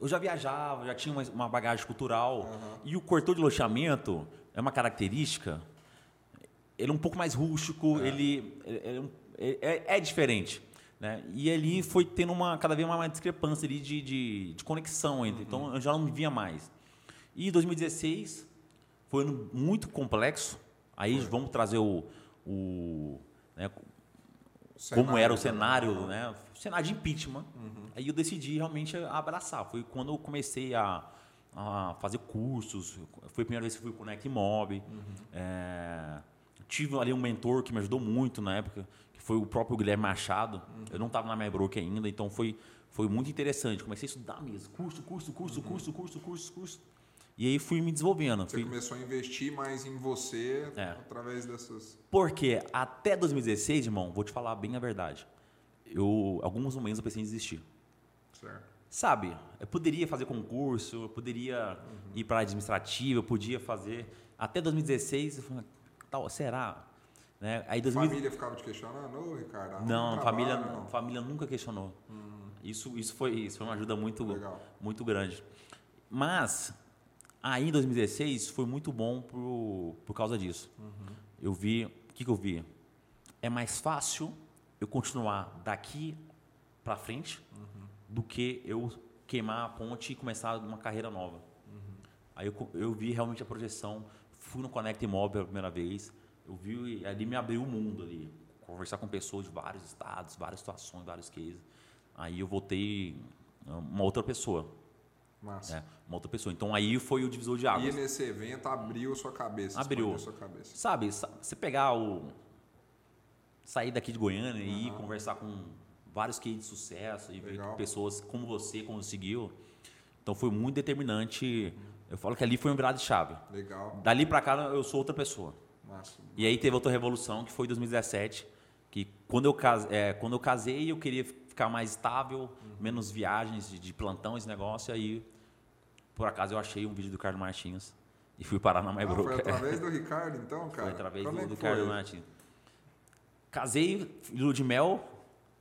eu já viajava, já tinha uma, uma bagagem cultural. Uhum. E o corretor de loteamento é uma característica, ele é um pouco mais rústico, É. ele é, é um- é- é diferente. Né? E ali foi tendo uma, cada vez uma discrepância ali de, de, de conexão entre. Então eu já não me via mais. E 2016 foi um ano muito complexo. Aí vamos trazer o, o né, como era o cenário, né? O cenário de impeachment. Aí eu decidi realmente abraçar. Foi quando eu comecei a, a fazer cursos. Foi a primeira vez que fui para o Connect Mob. É, tive ali um mentor que me ajudou muito na época, que foi o próprio Guilherme Machado. Eu não estava na MyBroker ainda, então foi, foi muito interessante. Comecei a estudar mesmo. Curso, curso, curso, curso, curso, curso, curso. E aí fui me desenvolvendo. Você Fui, começou a investir mais em você É. através dessas. Porque até 2016, irmão, vou te falar bem a verdade. Eu, alguns momentos eu pensei em desistir. Certo. Sabe, eu poderia fazer concurso, eu poderia Uhum. ir para administrativa, eu podia fazer. Até 2016, eu falei, tal, será? Né? Aí 2000... Família ficava te questionando, ô Ricardo, Não, um família, não. família nunca questionou. Isso, isso, foi, isso foi uma ajuda muito, Legal. muito grande. Mas, aí em 2016 foi muito bom por, por causa disso. Eu vi, o que, que eu vi? É mais fácil eu continuar daqui para frente do que eu queimar a ponte e começar uma carreira nova. Aí eu, eu vi realmente a projeção, fui no Connect Imóvel pela primeira vez, eu vi e ali me abriu o mundo ali, conversar com pessoas de vários estados, várias situações, vários cases. Aí eu voltei ah, uma outra pessoa, Massa. né? uma outra pessoa. Então aí foi o divisor de E águas. nesse evento abriu sua cabeça. Abriu. sua cabeça. Sabe, sa- você pegar o. sair daqui de Goiânia e ir Aham. conversar com vários cases de sucesso e ver Legal. pessoas como você conseguiu. Então foi muito determinante. Eu falo que ali foi um virado de chave. Legal. Dali pra cá eu sou outra pessoa. Massa. E aí teve outra revolução que foi em 2017, que quando eu, é, quando eu casei eu queria ficar mais estável, Uhum. menos viagens de, de plantão, esse negócio. Aí, por acaso, eu achei um vídeo do Carlos Martins e fui parar na Ah, MyBroker. foi através do [laughs] Ricardo, então, cara? Foi através Como do, é do? Martins. Casei, lua de mel,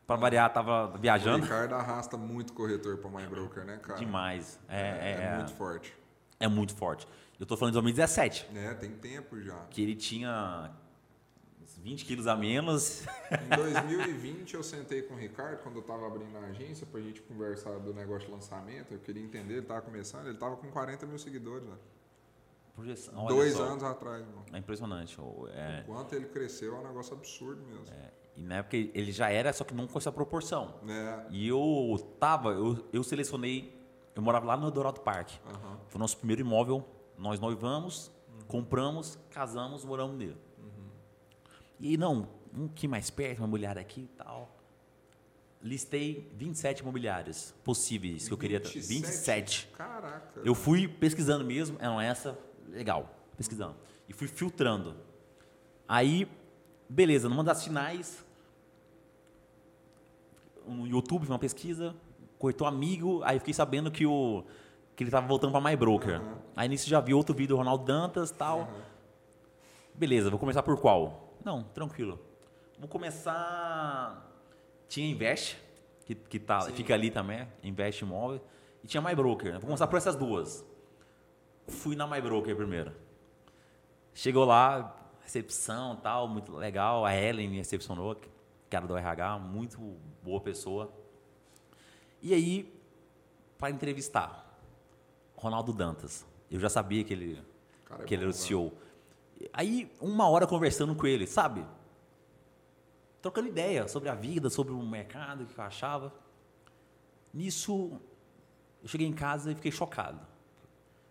pra variar, tava O viajando. Ricardo arrasta muito corretor para My Broker, né, cara? Demais. É, é, é, muito forte. é muito forte. Eu tô falando de 2017, É, tem tempo já. que ele tinha 20 quilos a menos. Em 2020 eu sentei com o Ricardo quando eu tava abrindo a agência pra gente conversar do negócio de lançamento. Eu queria entender, ele tava começando, ele tava com 40 mil seguidores, né? Projeção, Dois só. anos atrás, mano. É impressionante. É, Quanto ele cresceu é um negócio absurdo mesmo. e na época ele já era, só que não com essa proporção. É. E eu tava, eu, eu selecionei, eu morava lá no Eldorado Park. Aham. Foi o nosso primeiro imóvel. Nós noivamos, compramos, casamos, moramos nele. E não, um que mais perto, uma mulher aqui e tal. Listei 27 imobiliárias possíveis que eu queria. 27. Caraca. Eu fui pesquisando mesmo, uma essa, legal, pesquisando. E fui filtrando. Aí, beleza, numa das finais, no YouTube, uma pesquisa, cortou amigo, aí fiquei sabendo que, o, que ele estava voltando para MyBroker. Aham. Aí nisso já vi outro vídeo do Ronaldo Dantas tal. Aham. Beleza, vou começar por qual? Não, tranquilo. Vou começar. Tinha Invest, que, que tá, Sim. fica ali também, Invest Imóvel. E tinha MyBroker. Vou começar por essas duas. Fui na MyBroker primeiro. Chegou lá, recepção tal, muito legal. A Ellen me recepcionou, cara do RH, muito boa pessoa. E aí, para entrevistar, Ronaldo Dantas. Eu já sabia que ele, Cara, é que ele bom, era o velho. Aí, uma hora conversando com ele, sabe? Trocando ideia sobre a vida, sobre o mercado, o que eu achava. Nisso, eu cheguei em casa e fiquei chocado.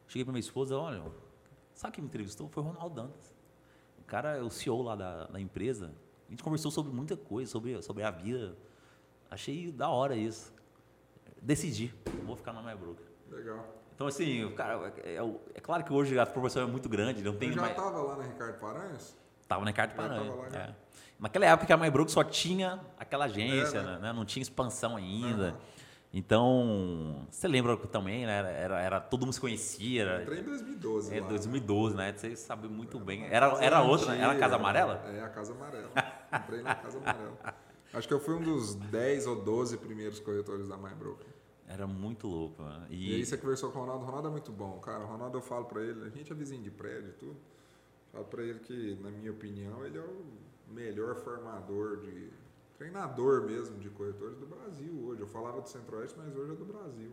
Cheguei para minha esposa, olha, sabe quem me entrevistou? Foi o Ronaldo Dantas. O cara é o CEO lá da, da empresa. A gente conversou sobre muita coisa, sobre, sobre a vida. Achei da hora isso. Decidi, vou ficar na MyBroker. Legal. Então, assim, cara, é, é, é, claro que hoje a proporção é muito grande, não tem Eu já mais... estava lá na Ricardo Paranhos? Tava na Ricardo lá, já. é. Naquela época a MyBrook só tinha aquela agência, É, né? né? não tinha expansão ainda. Aham. Então, você lembra também, né? Era, era, era- todo mundo se conhecia. Era, Entrei em 2012 é, lá. 2012, né? Você sabe muito bem. Era, era outra, né? Era a Casa Amarela? É, a Casa Amarela. Entrei na Casa Amarela. [laughs] Acho que eu fui um dos 10 ou 12 primeiros corretores da MyBroker. Era muito louco. né? E aí você conversou com o Ronaldo, o Ronaldo é muito bom, cara. O Ronaldo eu falo pra ele, a gente é vizinho de prédio e tudo. Falo pra ele que, na minha opinião, ele é o melhor formador de. treinador mesmo de corretores do Brasil hoje. Eu falava do Centro-Oeste, mas hoje é do Brasil.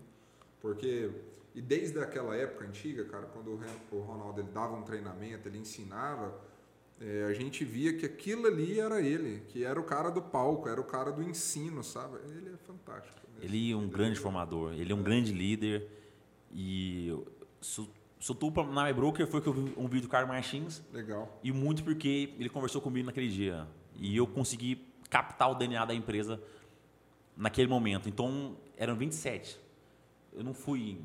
Porque. E desde aquela época antiga, cara, quando o Ronaldo ele dava um treinamento, ele ensinava, é, a gente via que aquilo ali era ele, que era o cara do palco, era o cara do ensino, sabe? Ele é fantástico. Ele é um grande formador, ele é um grande líder. E pra- na MyBroker foi que eu vi um vídeo do Carlos Martins Legal. E muito porque ele conversou comigo naquele dia. E eu consegui captar o DNA da empresa naquele momento. Então, eram 27. Eu não fui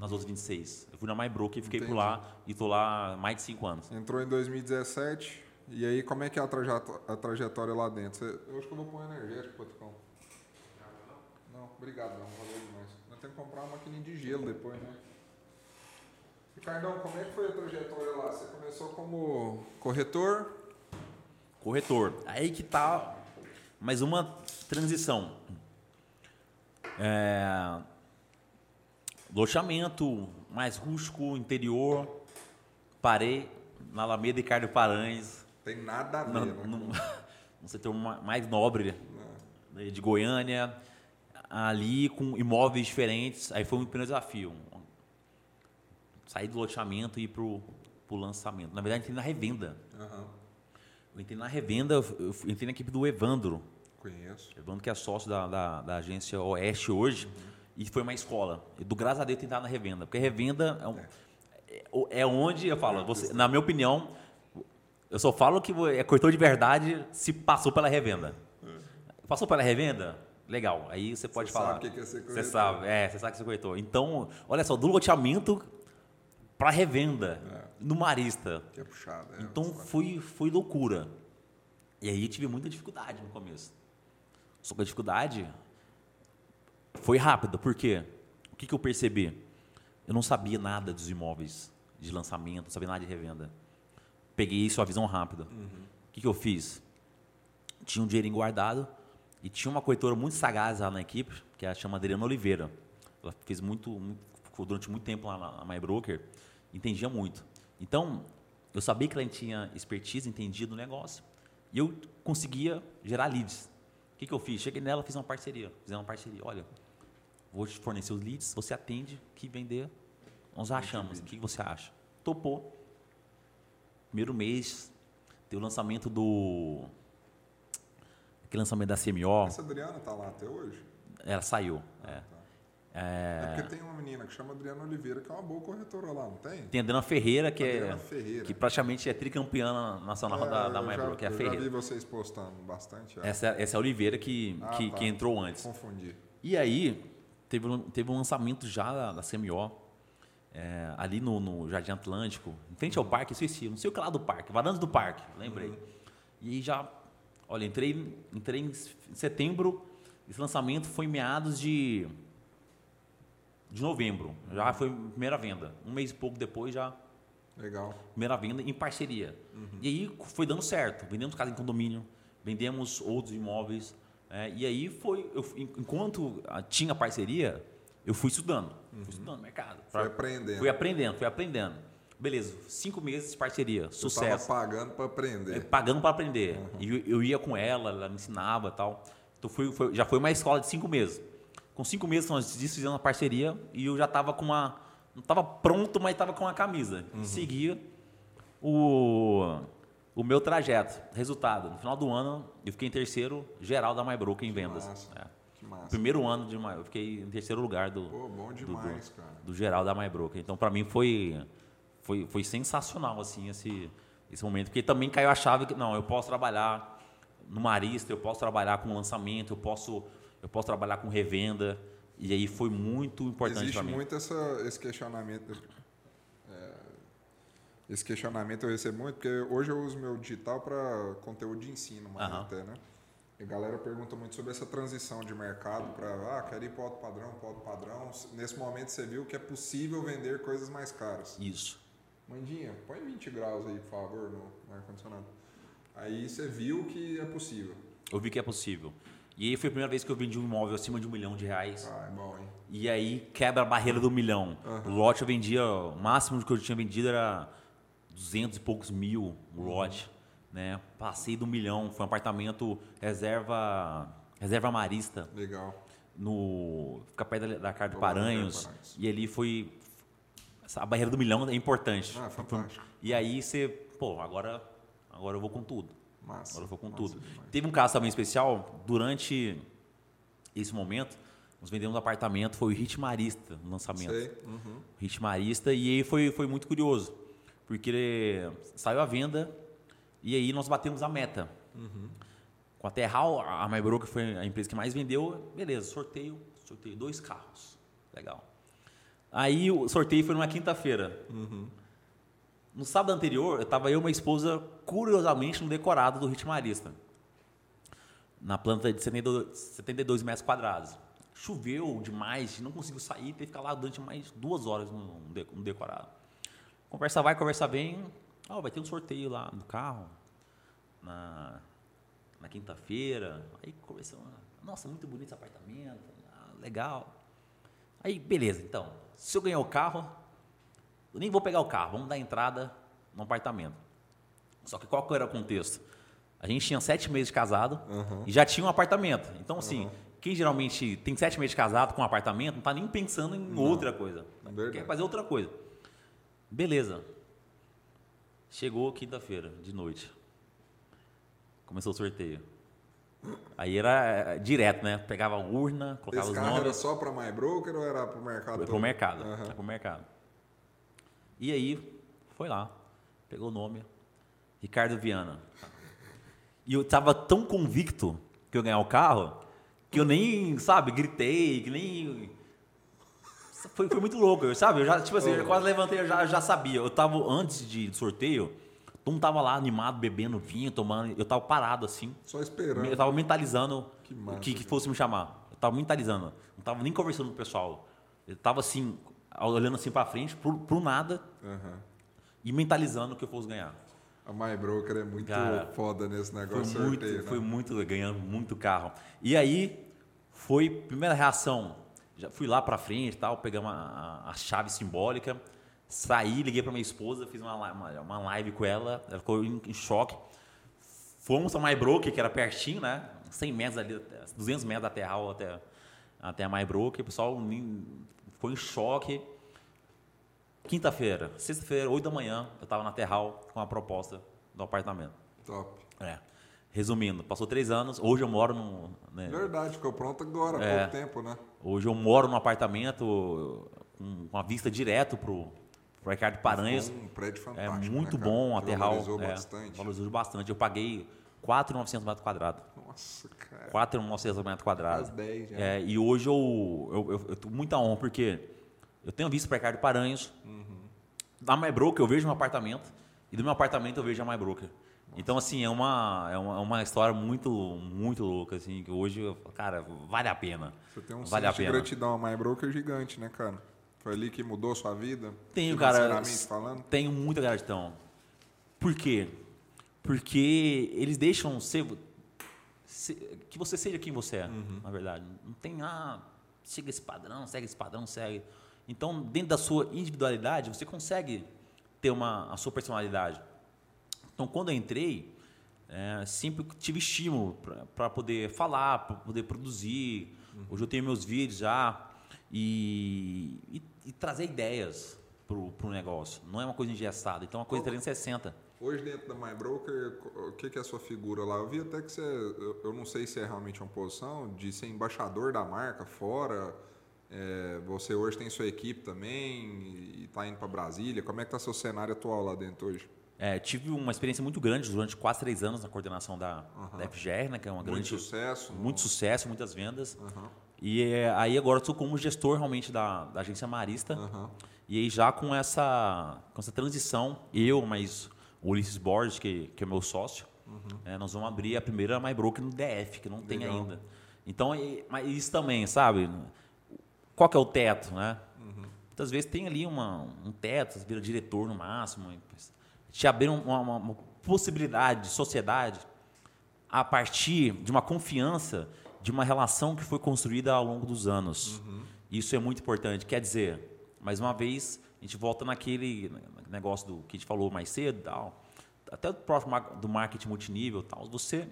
nas outras 26. Eu fui na MyBroker e fiquei por Entendi. lá. E tô lá mais de 5 anos. Entrou em 2017. E aí, como é que é a, trajeto- a trajetória lá dentro? Você- eu acho que eu vou pôr energético, Patricão. Não, obrigado, não. Valeu demais. Nós temos que comprar uma maquininha de gelo depois, né? Ricardão, como é que foi a trajetória lá? Você começou como corretor? Corretor. Aí que tá mais uma transição. É, Loteamento mais rústico, interior. Parei na Alameda Ricardo Paranhos. Tem nada a ver, no, né? no, no setor ma- mais nobre Não. né, de Goiânia, ali com imóveis diferentes. Aí foi um primeiro desafio. Sair do loteamento e ir pro, pro lançamento. Na verdade, entrei na revenda. Aham. Eu entrei na revenda, eu entrei na equipe do Evandro. Conheço. Evandro que é sócio da, da, da agência Oeste hoje. E foi uma escola. E do graças a Deus tentar na revenda. Porque revenda é, um- é- é onde eu falo, você, na minha opinião, eu só falo que é corretor de verdade se passou pela revenda. Passou pela revenda? Legal. Aí você pode Você falar. sabe o que é ser Você corretor. sabe, é, você sabe que é ser corretor. Então, olha só, do loteamento para revenda, no marista. Que é puxado. É, Então foi, foi loucura. E aí tive muita dificuldade no começo. Só que a dificuldade foi rápida, por quê? O que, que eu percebi? Eu não sabia nada dos imóveis de lançamento, não sabia nada de revenda. Peguei isso a visão rápida. O que, que eu fiz? Tinha um dinheirinho guardado e tinha uma corretora muito sagaz lá na equipe, que é a chama Adriana Oliveira. Ela fez muito, muito- ficou durante muito tempo lá na, na MyBroker, entendia muito. Então, eu sabia que ela tinha expertise, entendia do negócio, e eu conseguia gerar leads. O que, que eu fiz? Cheguei nela, fiz uma parceria. Fizemos uma parceria. Olha, vou te fornecer os leads, você atende, que vender, nós achamos. O que que você acha? Topou. Primeiro mês, tem o lançamento do. Aquele lançamento da CMO, Essa Adriana tá lá até hoje? ela saiu. É. É porque tem uma menina que chama Adriana Oliveira, que é uma boa corretora lá, não tem? Tem a Adriana Ferreira, que é. Adriana Ferreira. Que praticamente é tricampeã nacional da, da MyBro, já, que é a eu já Ferreira. vi vocês postando bastante. é. Essa, essa é a Oliveira que, Ah, que, tá. que entrou antes. Confundi. E aí, teve, um- teve um lançamento já da, da CMO, é, ali no, no Jardim Atlântico, em frente ao parque, esqueci, não sei o que lá do parque, Varandas do Parque, lembrei. E aí já, olha, entrei, entrei em setembro, esse lançamento foi em meados de, de novembro, já foi primeira venda. Um mês e pouco depois já Legal. primeira venda em parceria. E aí foi dando certo. Vendemos casa em condomínio, vendemos outros imóveis. é, e aí foi, eu, en- enquanto ah, tinha parceria, eu fui estudando, fui estudando mercado. Foi aprendendo. Fui aprendendo, fui aprendendo. Beleza, cinco meses de parceria, Você sucesso. tava pagando para É, aprender. pagando para aprender. E eu, eu ia com ela, ela me ensinava e tal. Então foi, foi- já foi uma escola de cinco meses. Com cinco meses nós fizemos uma parceria e eu já estava com uma. Não estava pronto, mas estava com uma camisa. Seguia. o, o meu trajeto. Resultado, no final do ano, eu fiquei em terceiro geral da MyBroker em vendas. massa. É. Que massa. Primeiro ano de eu fiquei em terceiro lugar do, Pô, bom do, demais, do, cara. do geral da MyBroker. Então, para mim, foi, foi, foi sensacional, assim, esse, esse momento. Porque também caiu a chave que, não, eu posso trabalhar no Marista, eu posso trabalhar com lançamento, eu posso, eu posso trabalhar com revenda. E aí foi muito importante Existe para mim. muito essa, esse questionamento. é, esse questionamento eu recebo muito, porque hoje eu uso meu digital para conteúdo de ensino, mais Aham. até, né? E a galera pergunta muito sobre essa transição de mercado para, ah, quero ir para alto padrão, para alto padrão. Nesse momento você viu que é possível vender coisas mais caras. Isso. Mandinha, põe 20 graus aí, por favor, no ar-condicionado. Aí você viu que é possível. Eu vi que é possível. E aí foi a primeira vez que eu vendi um imóvel acima de um milhão de reais. Ah, é bom, hein? E aí quebra a barreira do milhão. O lote eu vendia, o máximo que eu tinha vendido era 200 e poucos mil o lote. Né? Passei do milhão, foi um apartamento reserva, reserva marista, Legal. no, fica perto da, da Carta. Paranhos. E ali foi. Essa- A barreira do milhão é importante. Ah, fantástico. E aí você, pô, agora, agora eu vou com tudo. Massa. Agora eu vou com massa tudo. demais. Teve um caso também especial, durante esse momento, nós vendemos um apartamento, foi o Hit Marista no lançamento. Sei. Uhum. Hit Marista, e aí foi, foi muito curioso, porque saiu a venda e aí nós batemos a meta. Com a Terral, a MyBroker foi a empresa que mais vendeu, beleza, sorteio, sorteio dois carros, legal. Aí o sorteio foi numa quinta-feira. No sábado anterior, eu estava eu e minha esposa, curiosamente, no decorado do Hit Marista. Na planta de 72, 72 metros quadrados. Choveu demais, não conseguiu sair, teve que ficar lá durante mais duas horas no, no decorado. Conversa vai, conversa vem. Ó, vai ter um sorteio lá do carro na, na quinta-feira. Aí conversamos. Nossa, muito bonito esse apartamento. Ah, legal. Aí, beleza, então. Se eu ganhar o carro, eu nem vou pegar o carro, vamos dar entrada no apartamento. Só que qual que era o contexto? A gente tinha sete meses de casado e já tinha um apartamento. Então, assim, quem geralmente tem sete meses de casado com um apartamento não está nem pensando em outra coisa. Verdade. Quer fazer outra coisa. Beleza. Chegou quinta-feira, de noite. Começou o sorteio. Aí era eh, direto, né? Pegava a urna, colocava Esse os carro era nomes. só para MyBroker ou era para o mercado todo? pro mercado. Pro mercado. E aí, foi lá. Pegou o nome. Ricardo Viana. E eu tava tão convicto que eu ganhar o carro que eu nem, sabe, gritei, que nem. Foi, foi muito louco, sabe? Eu já, tipo assim, eu quase levantei, eu já, já sabia. Eu tava, antes de sorteio, todo mundo tava lá animado, bebendo vinho, tomando. Eu tava parado assim. Só esperando. Eu tava mentalizando Que o massa, que, que cara. fosse me chamar. Eu tava mentalizando. Não tava nem conversando com o pessoal. Eu tava assim, olhando assim pra frente, pro, pro nada, Aham. e mentalizando que eu fosse ganhar. A MyBroker é muito Cara, foda nesse Foi negócio muito, sorteio, né? foi muito ganhando muito carro. E aí foi primeira reação. Já fui lá pra frente, e tal, pegamos a, a- a chave simbólica, saí, liguei pra minha esposa, fiz uma, uma, uma live com ela, ela ficou em, em choque. Fomos a MyBroker, que era pertinho, né? 100 metros ali, até- 200 metros da Terral até, até a MyBroker. O pessoal ficou em choque. Quinta-feira, sexta-feira, 8 da manhã, eu estava na Terral com a proposta do apartamento. Top. É. Resumindo, passou três anos, hoje eu moro no. né, Verdade, ficou pronto agora, há É. pouco tempo, né? hoje eu moro num apartamento com uma vista direto pro, pro Ricardo Paranhos. Um prédio É fantástico, muito né, bom a Terral. Valorizou é, bastante. Valorizou bastante. Eu paguei 4.900 metros quadrados. Nossa, cara. 4.900 metros quadrados. Quase 10 já. É, e hoje eu, eu, eu, eu tô muita honra, porque eu tenho visto para Ricardo Paranhos. Da MyBroker eu vejo um apartamento, e do meu apartamento eu vejo a MyBroker. Então, assim, é uma, é uma, uma história muito, muito louca, assim, que hoje, cara, vale a pena. Você tem um vale a senso de pena. gratidão a MyBroker gigante, né, cara? Foi ali que mudou sua vida? Tenho, cara. financeiramente falando? Tenho muita gratidão. Por quê? Porque eles deixam ser, se- que você seja quem você é, Uhum. na verdade. Não tem, ah, siga esse padrão, segue esse padrão, segue. Então, dentro da sua individualidade, você consegue ter uma, a sua personalidade. Então, quando eu entrei, é, sempre tive estímulo para poder falar, para poder produzir. Hoje eu tenho meus vídeos já e, e- e trazer ideias. para o negócio. Não é uma coisa engessada. Então, é uma coisa Qual- 360. Hoje dentro da MyBroker, o que, que é a sua figura lá? Eu vi até que você, eu, não sei se é realmente uma posição de ser embaixador da marca fora. É, você hoje tem sua equipe também e está indo para Brasília. Como é que está seu cenário atual lá dentro hoje? É, tive uma experiência muito grande durante quase três anos na coordenação da, da FGR, né, que é uma Muito grande sucesso. muito sucesso, muitas vendas. Aham, E é, aí agora estou como gestor realmente da, da agência Marista. aham. E aí já com essa, com essa transição, eu, mas o Ulisses Borges, que, que é meu sócio, é, nós vamos abrir a primeira MyBroker no DF, que não tem Legal. ainda. Então, e- mas isso também, sabe? Qual que é o teto, né? Muitas vezes tem ali uma, um teto, você vira diretor no máximo, te abrir uma, uma- uma possibilidade de sociedade a partir de uma confiança, de uma relação que foi construída ao longo dos anos. Isso é muito importante. Quer dizer, mais uma vez, a gente volta naquele negócio do que a gente falou mais cedo, tal, até do próprio do marketing multinível, tal, você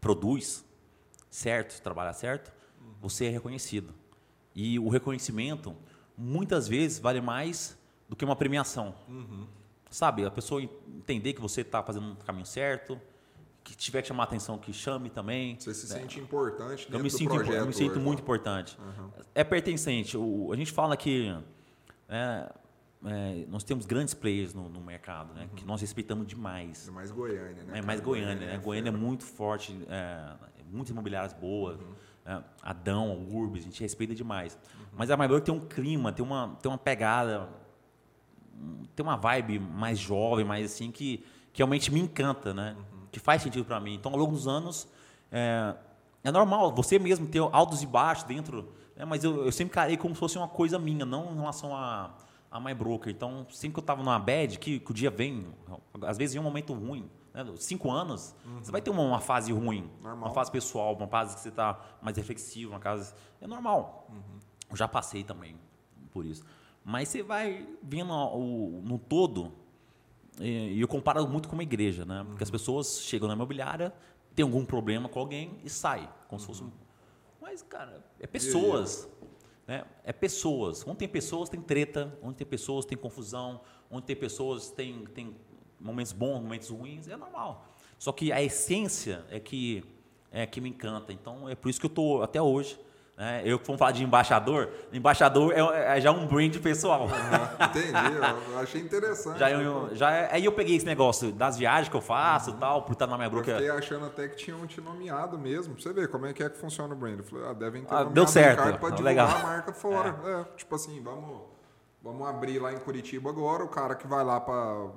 produz certo, trabalha certo, você é reconhecido. E o reconhecimento, muitas vezes, vale mais do que uma premiação. Sabe, a pessoa entender que você está fazendo um caminho certo, que tiver que chamar atenção, que chame também. Você se sente importante dentro Eu me do sinto, projeto eu me sinto hoje, muito né? importante. É pertencente. O- a gente fala que é, é, nós temos grandes players no, no mercado, né, que nós respeitamos demais. É mais Goiânia, né? É mais cara? Goiânia, né? Goiânia é muito forte, é, muitas imobiliárias boas, é, Adão, Urbis, a gente respeita demais. Mas a Maibrook tem um clima, tem uma, tem uma pegada, tem uma vibe mais jovem, mais assim, que, que realmente me encanta, né? Que faz sentido para mim. Então, ao longo dos anos, é, é normal você mesmo ter altos e baixos dentro, né? mas eu, eu sempre carei como se fosse uma coisa minha, não em relação a, a My Broker. Então, sempre que eu estava numa bad, que, que o dia vem, às vezes vem um momento ruim, né? Cinco anos, você vai ter uma, uma fase ruim, Normal. uma fase pessoal, uma fase que você está mais reflexivo, uma fase... É normal. Eu já passei também por isso. Mas você vai vendo o, no todo, e eu comparo muito com uma igreja, né? Porque as pessoas chegam na imobiliária, tem algum problema com alguém e sai, como se fosse um... Mas, cara, é pessoas. Né? É pessoas. Onde tem pessoas, tem treta. Onde tem pessoas, tem confusão. Onde tem pessoas, tem, tem momentos bons, momentos ruins. É normal. Só que a essência é que, é que me encanta. Então, é por isso que eu estou até hoje. Né? Eu, vamos falar de embaixador. Embaixador é, é já um brand pessoal. Aham, Entendi, eu- eu achei interessante. Já eu, já, é- aí eu peguei esse negócio das viagens que eu faço e tal, por estar na minha Eu broca. fiquei achando até que tinham te nomeado mesmo. Pra você ver como é que é que funciona o brand. Eu falei, ah, devem ter Ah, deu certo. Ricardo pra divulgar Legal. a marca fora. É, tipo assim, vamos, vamos abrir lá em Curitiba agora. O cara que vai lá pra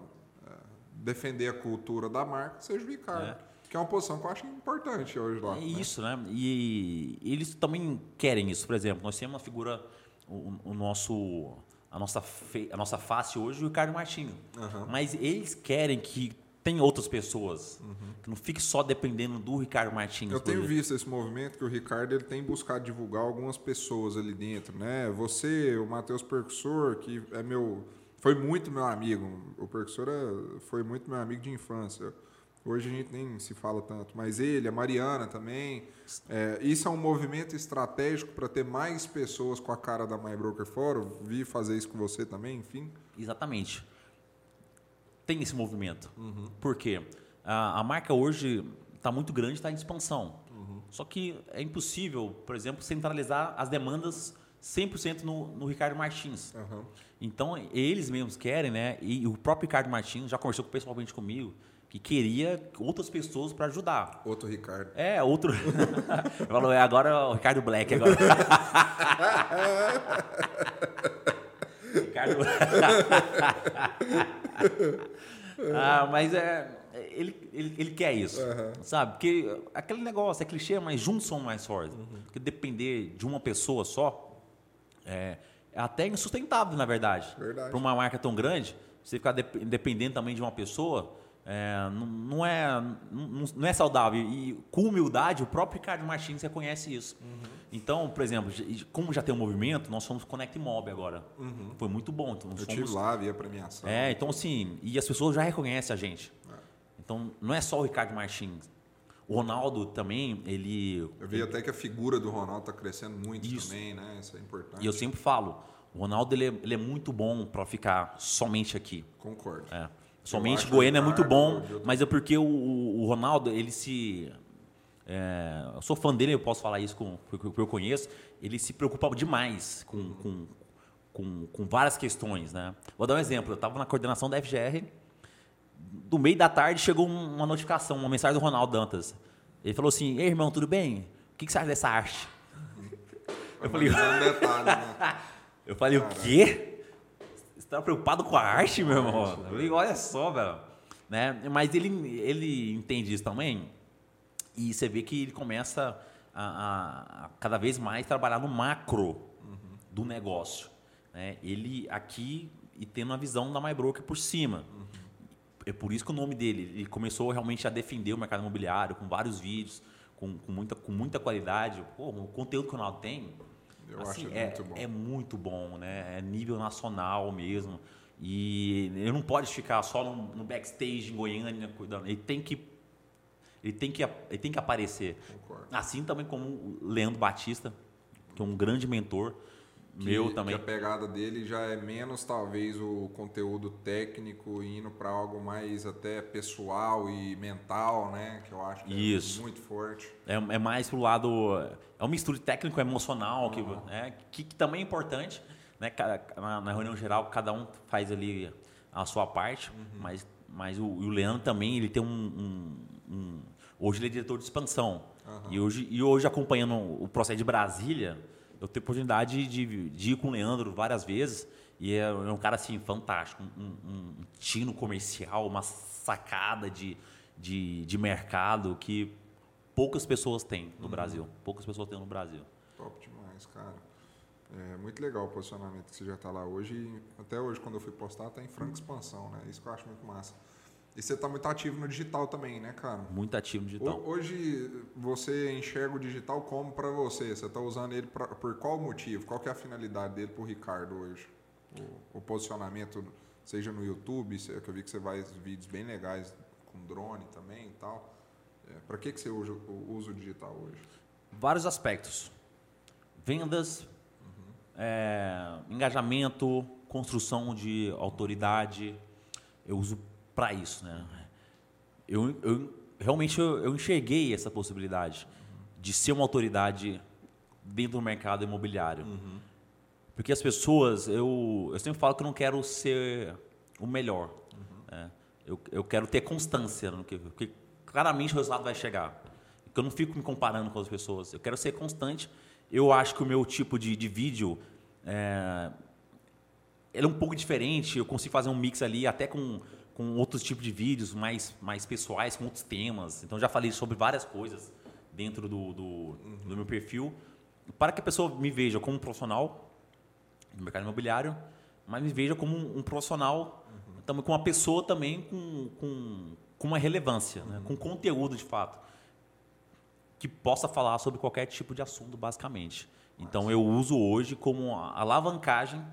é, defender a cultura da marca seja o Ricardo. Que é uma posição que eu acho importante hoje lá. É né? isso, né? E eles também querem isso. Por exemplo, nós temos uma figura, o, o nosso, a, nossa fe- a nossa face hoje, o Ricardo Martins. Aham. Mas eles querem que tem outras pessoas, que não fique só dependendo do Ricardo Martins. Eu tenho visto esse movimento que o Ricardo ele tem buscado divulgar algumas pessoas ali dentro, né? Você, o Matheus Percussor, que é meu, foi muito meu amigo. O Percussor é- foi muito meu amigo de infância. Hoje a gente nem se fala tanto, mas ele, a Mariana também. É, isso é um movimento estratégico para ter mais pessoas com a cara da My Broker fora. Eu vi fazer isso com você também, enfim. Exatamente. Tem esse movimento. Uhum. Por quê? A, a marca hoje está muito grande, está em expansão. Uhum. Só que é impossível, por exemplo, centralizar as demandas 100% no, no Ricardo Martins. Aham. Então, eles mesmos querem, né? E o próprio Ricardo Martins já conversou pessoalmente comigo, que queria outras pessoas para ajudar. Outro Ricardo. É, outro. [laughs] Falou, é agora o Ricardo Black agora. [laughs] Ricardo. [laughs] ah, mas é. Ele, ele, ele quer isso, sabe? Porque aquele negócio é clichê, mas juntos são mais fortes. Porque depender de uma pessoa só é, é até insustentável, na verdade. Para uma marca tão grande, você ficar dep- dependendo também de uma pessoa, é, não, não é, não, não é saudável. E com humildade, o próprio Ricardo Martins reconhece isso. Então, por exemplo, como já tem um movimento, nós somos Connect Mob agora. Foi muito bom. Então, Eu somos, tive lá, vi a premiação. é, então assim, e as pessoas já reconhecem a gente. Então, não é só o Ricardo Martins. O Ronaldo também, ele. Eu vi até que a figura do Ronaldo está crescendo muito Isso. também, né? Isso é importante. E eu sempre falo, O Ronaldo ele é, ele é muito bom para ficar somente aqui. Concordo. É. Somente acho Goiânia é o muito Ricardo, bom, mas é porque o, o Ronaldo, ele se. é, eu sou fã dele, eu posso falar isso com, porque eu conheço. Ele se preocupa demais com, com, com, com várias questões. Né? Vou dar um exemplo. Eu estava na coordenação da FGR, do meio da tarde chegou um- uma notificação, uma mensagem do Ronaldo Dantas. Ele falou assim: Ei, irmão, tudo bem? O que, que você acha dessa arte? [laughs] Eu falei, um detalhe, né? [laughs] eu falei, o quê? Você tá preocupado com a arte, meu irmão? Eu falei, olha só, velho. Né? Mas ele, ele entende isso também. E você vê que ele começa a, a- a cada vez mais trabalhar no macro do negócio. né? Ele aqui e tendo a visão da MyBroker por cima. É por isso que o nome dele, ele começou realmente a defender o mercado imobiliário com vários vídeos, com, com muita, com muita qualidade. Pô, o conteúdo que o Ronaldo tem, Eu assim, acho é, muito bom. é muito bom, né? É nível nacional mesmo. E ele não pode ficar só no, no backstage em Goiânia cuidando. Ele tem que ele tem que ele tem que aparecer. Concordo. Assim também como o Leandro Batista, que é um grande mentor Que- meu também. Que a pegada dele já é menos, talvez, o conteúdo técnico indo para algo mais até pessoal e mental, né? Que eu acho que Isso. é muito forte. É, é mais pro lado. É um mistura técnico emocional, que, né, que, que também é importante. Né, na, na reunião geral, cada um faz ali a sua parte, mas, mas o, o Leandro também ele tem um, um- um- Hoje ele é diretor de expansão. E, hoje, e hoje, acompanhando o processo de Brasília, eu tenho oportunidade de, de ir com o Leandro várias vezes. E é, é um cara assim, fantástico. Um, um, tino comercial, uma sacada de, de, de mercado que poucas pessoas têm no Brasil. Poucas pessoas têm no Brasil. Top demais, cara. É muito legal o posicionamento que você já está lá hoje. Até hoje, quando eu fui postar, tá em franca expansão, né? Isso que eu acho muito massa. E você tá muito ativo no digital também, né, cara? Muito ativo no digital. Ho- Hoje você enxerga o digital como para você? Você está usando ele pra, por qual motivo? Qual que é a finalidade dele para o Ricardo hoje? O, o posicionamento, seja no YouTube, que eu vi que você faz vídeos bem legais com drone também e tal. para que, que você usa, o- usa o digital hoje? Vários aspectos. Vendas, é, engajamento, construção de autoridade. Eu uso para isso, né? Eu, eu- realmente eu, eu enxerguei essa possibilidade de ser uma autoridade dentro do mercado imobiliário. Porque as pessoas, eu, eu sempre falo que eu não quero ser o melhor. né? Eu, eu quero ter constância no que, porque claramente o resultado vai chegar. Eu não fico me comparando com as pessoas. Eu quero ser constante. Eu acho que o meu tipo de, de vídeo é, ele é um pouco diferente. Eu consigo fazer um mix ali até com, com outros tipos de vídeos mais, mais pessoais, com outros temas. Então já falei sobre várias coisas dentro do, do, do meu perfil. Para que a pessoa me veja como um profissional no mercado imobiliário, mas me veja como um, um profissional, também com uma pessoa também com, com, com uma relevância, né? com conteúdo de fato, que possa falar sobre qualquer tipo de assunto, basicamente. Então eu uso hoje como alavancagem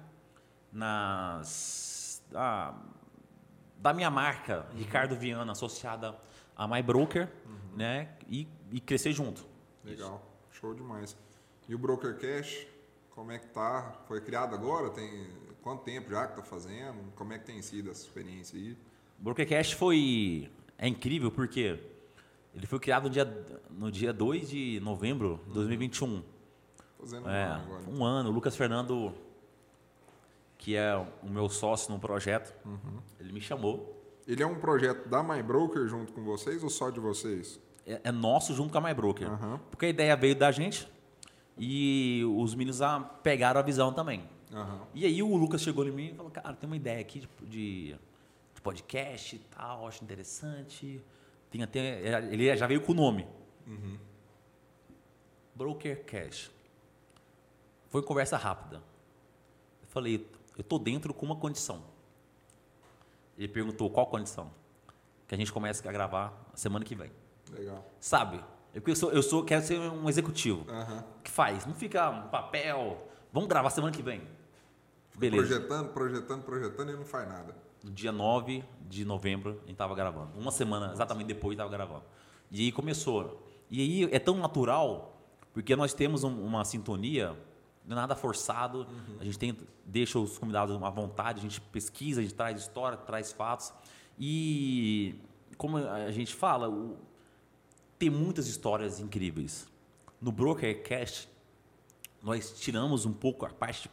nas ah, da minha marca Ricardo Viana associada a My Broker, né, e, e crescer junto. Legal, show demais. E o Broker Cash, como é que tá? Foi criado agora? Tem quanto tempo já que tá fazendo? Como é que tem sido essa experiência aí? Broker Cash foi é incrível porque ele foi criado no dia no dia 2 de novembro de 2021. Fazendo um É, ano agora. um ano. O Lucas Fernando, que é o meu sócio no projeto, ele me chamou. Ele é um projeto da My Broker junto com vocês ou só de vocês? É, é nosso junto com a MyBroker. Aham. Porque a ideia veio da gente e os meninos ah, pegaram a visão também. Aham. E aí o Lucas chegou em mim e falou, cara, tem uma ideia aqui de, de, de podcast e tal, acho interessante. Tem até, ele já veio com o nome. Broker Cash. Foi conversa rápida. Eu falei, eu tô dentro com uma condição. Ele perguntou qual condição? Que a gente comece a gravar semana que vem. Legal. Sabe? Eu, eu, sou, eu sou, quero ser um executivo. Aham. que faz? Não fica um papel. Vamos gravar semana que vem. Beleza. Projetando, projetando, projetando e não faz nada. No dia 9 de novembro, a gente estava gravando. Uma semana exatamente depois, estava gravando. E aí começou. E aí é tão natural, porque nós temos um- uma sintonia nada forçado. Uhum. A gente tem, deixa os convidados à vontade, a gente pesquisa, a gente traz história, traz fatos. E como a gente fala, o, tem muitas histórias incríveis. No Brokercast, nós tiramos um pouco a parte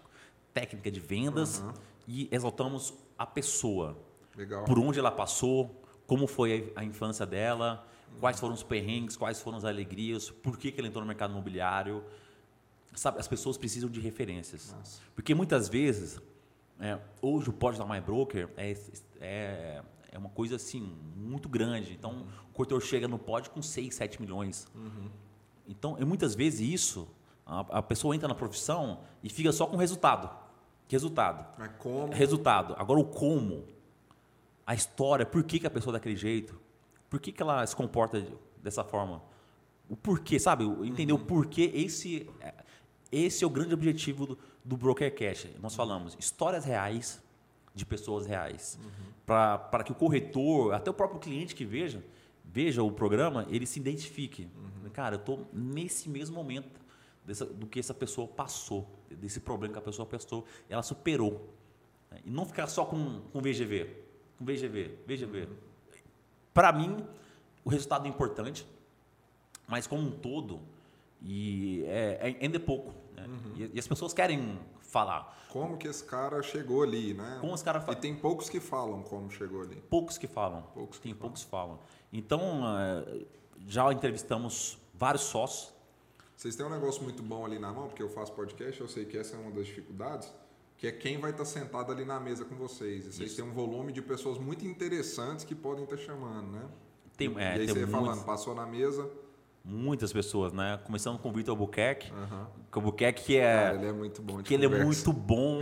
técnica de vendas Uhum. e exaltamos a pessoa. Legal. Por onde ela passou, como foi a a infância dela, quais foram os perrengues, quais foram as alegrias, por que, que ela entrou no mercado imobiliário. Sabe, as pessoas precisam de referências. Massa. Porque muitas vezes, é, hoje o Pode da My Broker é, é, é uma coisa assim, muito grande. Então, o corretor chega no pod com 6, 7 milhões. Então, e muitas vezes isso, a, a pessoa entra na profissão e fica só com resultado. Resultado. Mas como? Resultado. Agora, o como, a história, por que, que a pessoa é daquele jeito, por que, que ela se comporta dessa forma, o porquê, sabe? Entender o porquê, esse, é- esse é o grande objetivo do, do Broker Cash. Nós falamos histórias reais de pessoas reais. Para que o corretor, até o próprio cliente que veja, veja o programa, ele se identifique. Cara, eu estou nesse mesmo momento dessa- do que essa pessoa passou, desse problema que a pessoa passou, ela superou. E não ficar só com, com VGV. Com VGV, VGV. Para mim, o resultado é importante, mas como um todo, e é, é- ainda é pouco. Né? E, e as pessoas querem falar. Como que esse cara chegou ali, né? Como os caras E falam. tem poucos que falam como chegou ali. Poucos que falam. Poucos que Tem falam. poucos que falam. Então, eh, já entrevistamos vários sócios. Vocês têm um negócio muito bom ali na mão, porque eu faço podcast, eu sei que essa é uma das dificuldades, que é quem vai estar sentado ali na mesa com vocês. E vocês Isso. têm um volume de pessoas muito interessantes que podem estar chamando, né? Tem, e é, aí tem você muitos- falando, passou na mesa, muitas pessoas, né? Começando com o Vitor Albuquerque. aham. Que o Albuquerque que Cara, é, ele é muito bom de que ele é conversa. muito bom.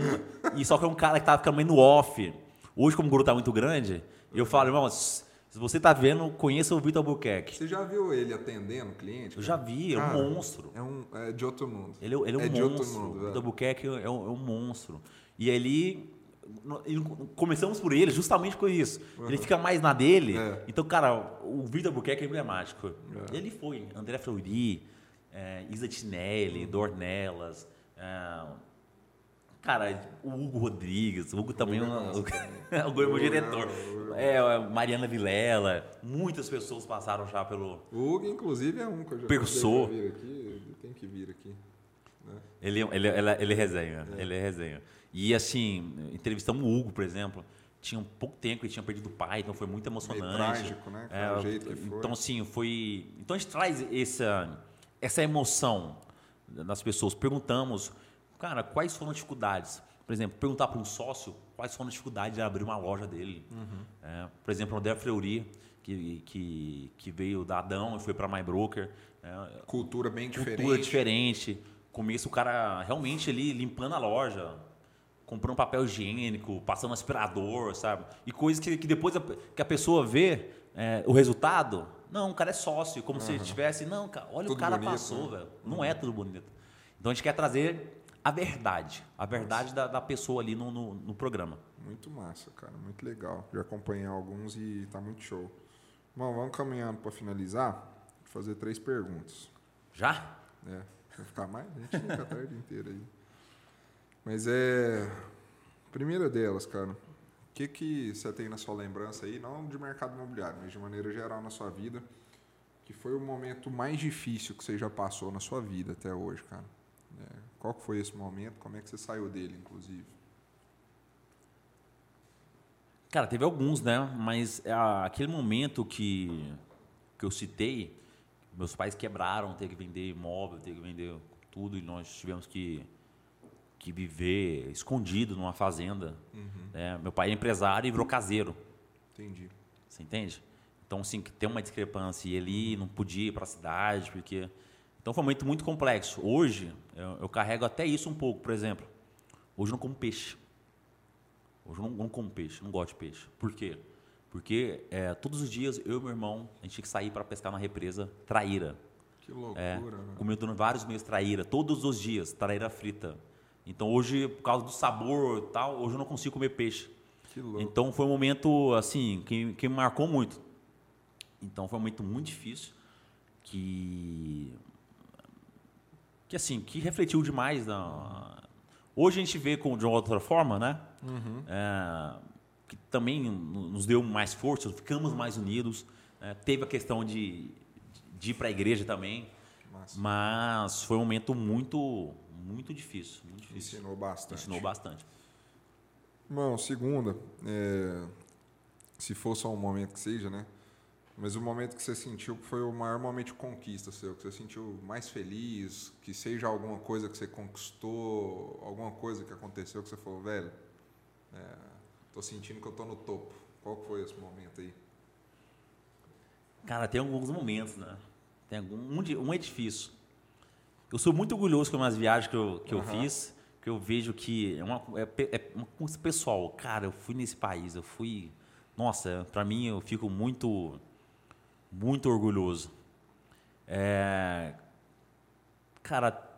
e só que é um cara que tá ficando meio no off. Hoje, como o grupo tá muito grande, eu falo, irmão, se você tá vendo, conheça o Vitor Albuquerque. Você já viu ele atendendo cliente? Eu já cara? vi, é um Cara, monstro. É, um, é de outro mundo. Ele, é- ele é um É de outro monstro. mundo, o. Vitor Albuquerque é um, é um monstro. E ele- começamos por ele justamente com isso. Ele fica mais na dele. É. Então, cara, o Vitor Albuquerque é emblemático. É. Ele foi. André Fleury, é, Isa Tinelli, Uhum. Dornelas. é, cara, o Hugo Rodrigues. O Hugo também é é um- o é meu Hugo é- diretor. É, é, Mariana Vilela. Muitas pessoas passaram já pelo, O Hugo, inclusive, é um que eu já ele tem que vir aqui. né? Ele, ele, ele, ele é resenha, ele é resenha. E assim, entrevistamos o Hugo, por exemplo. Tinha um pouco tempo que ele tinha perdido o pai, então foi muito emocionante. trágico, né, o jeito que foi. Então, assim, foi. Então a gente traz essa, essa emoção das pessoas. Perguntamos, cara, quais foram as dificuldades? Por exemplo, perguntar para um sócio quais foram as dificuldades de abrir uma loja dele. Uhum. É, por exemplo, o André Fleury, que, que, que veio da Adão e foi para My Broker. é, Cultura bem cultura diferente. diferente. Começo o cara realmente ali limpando a loja, comprando papel higiênico, passando aspirador, sabe? E coisas que, que depois a, que a pessoa vê é, o resultado. Não, o cara é sócio, como se tivesse. Não, cara, olha Tudo o cara bonito, passou, né? velho. Não é tudo bonito. Então a gente quer trazer a verdade, a verdade da, da pessoa ali no, no, no programa. Muito massa, cara. Muito legal. Já acompanhei alguns e tá muito show. Bom, vamos caminhando para finalizar. Vou fazer três perguntas. Já? É, vai ficar mais? A gente fica a tarde [laughs] inteira aí. Mas é. Primeira delas, cara. O que, que você tem na sua lembrança aí, não de mercado imobiliário, mas de maneira geral na sua vida, que foi o momento mais difícil que você já passou na sua vida até hoje, cara? É, qual que foi esse momento? Como é que você saiu dele, inclusive? Cara, teve alguns, né? Mas ah, aquele momento que, que eu citei, meus pais quebraram, ter que vender imóvel, ter que vender tudo, e nós tivemos que, que viver escondido numa fazenda. né? Meu pai é empresário e virou caseiro, Entendi. você entende? Então, assim, que tem uma discrepância. E ele não podia ir para a cidade, porque... Então, foi um momento muito complexo. Hoje, eu, eu carrego até isso um pouco. Por exemplo, hoje eu não como peixe. Hoje eu não, não como peixe, não gosto de peixe. Por quê? Porque é, todos os dias, eu e meu irmão, a gente tinha que sair para pescar na represa traíra. Que loucura, É, né? durante vários meses traíra, todos os dias, traíra frita. Então hoje, por causa do sabor e tal, hoje eu não consigo comer peixe. Que louco. Então foi um momento assim que, que me marcou muito. Então foi um momento muito difícil que que assim que refletiu demais na, Hoje a gente vê com, de uma outra forma, né? Uhum. É, que também nos deu mais força, ficamos mais unidos. É, teve a questão de, de ir para a igreja também. Mas foi um momento muito, muito difícil, muito difícil. Ensinou bastante. Ensinou bastante. Irmão, segunda, é, se for só um momento que seja, né? Mas o momento que você sentiu que foi o maior momento de conquista seu, que você sentiu mais feliz, que seja alguma coisa que você conquistou, alguma coisa que aconteceu que você falou, velho, é, tô sentindo que eu tô no topo. Qual foi esse momento aí? Cara, tem alguns momentos, né? Tem algum, um, um é difícil. Eu sou muito orgulhoso com as viagens que eu, que uhum. eu fiz, que eu vejo que é uma, é, é uma coisa pessoal. Cara, eu fui nesse país, eu fui. Nossa, para mim eu fico muito muito orgulhoso. É, cara,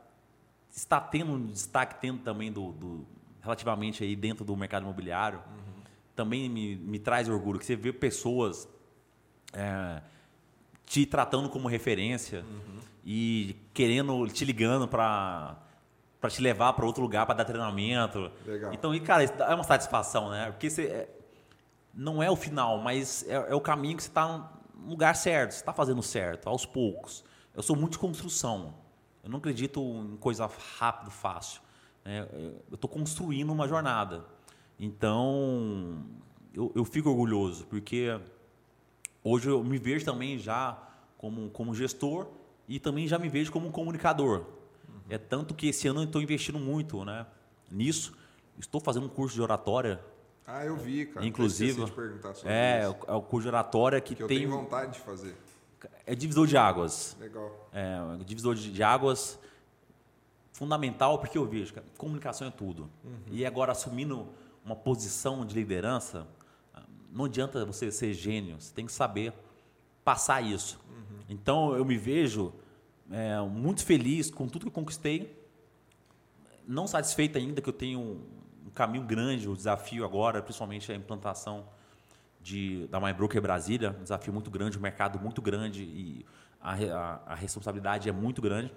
está tendo um destaque tendo também do, do, relativamente aí dentro do mercado imobiliário. Uhum. Também me, me traz orgulho que você vê pessoas é, te tratando como referência uhum. e querendo te ligando para para te levar para outro lugar para dar treinamento. Legal. Então, e cara, é uma satisfação, né? Porque você é, não é o final, mas é, é o caminho que você está no lugar certo, você está fazendo certo, aos poucos. Eu sou muito de construção. Eu não acredito em coisa rápido, fácil. Né? Eu estou construindo uma jornada. Então, eu, eu, fico orgulhoso, porque hoje eu me vejo também já como, como gestor e também já me vejo como um comunicador. Uhum. É tanto que esse ano eu estou investindo muito né, nisso. Estou fazendo um curso de oratória ah, eu vi, cara. Inclusive, é, isso. é o curso de oratória que, que eu tem. tenho vontade de fazer. É divisor de águas. Legal. É, divisor de, águas fundamental, porque eu vejo, que comunicação é tudo. Uhum. E agora assumindo uma posição de liderança, não adianta você ser gênio, você tem que saber passar isso. Uhum. Então eu me vejo é, muito feliz com tudo que eu conquistei, não satisfeito ainda que eu tenho caminho grande, o desafio agora, principalmente a implantação de, da MyBroker Brasília, um desafio muito grande, um mercado muito grande e a, a, a, responsabilidade é muito grande.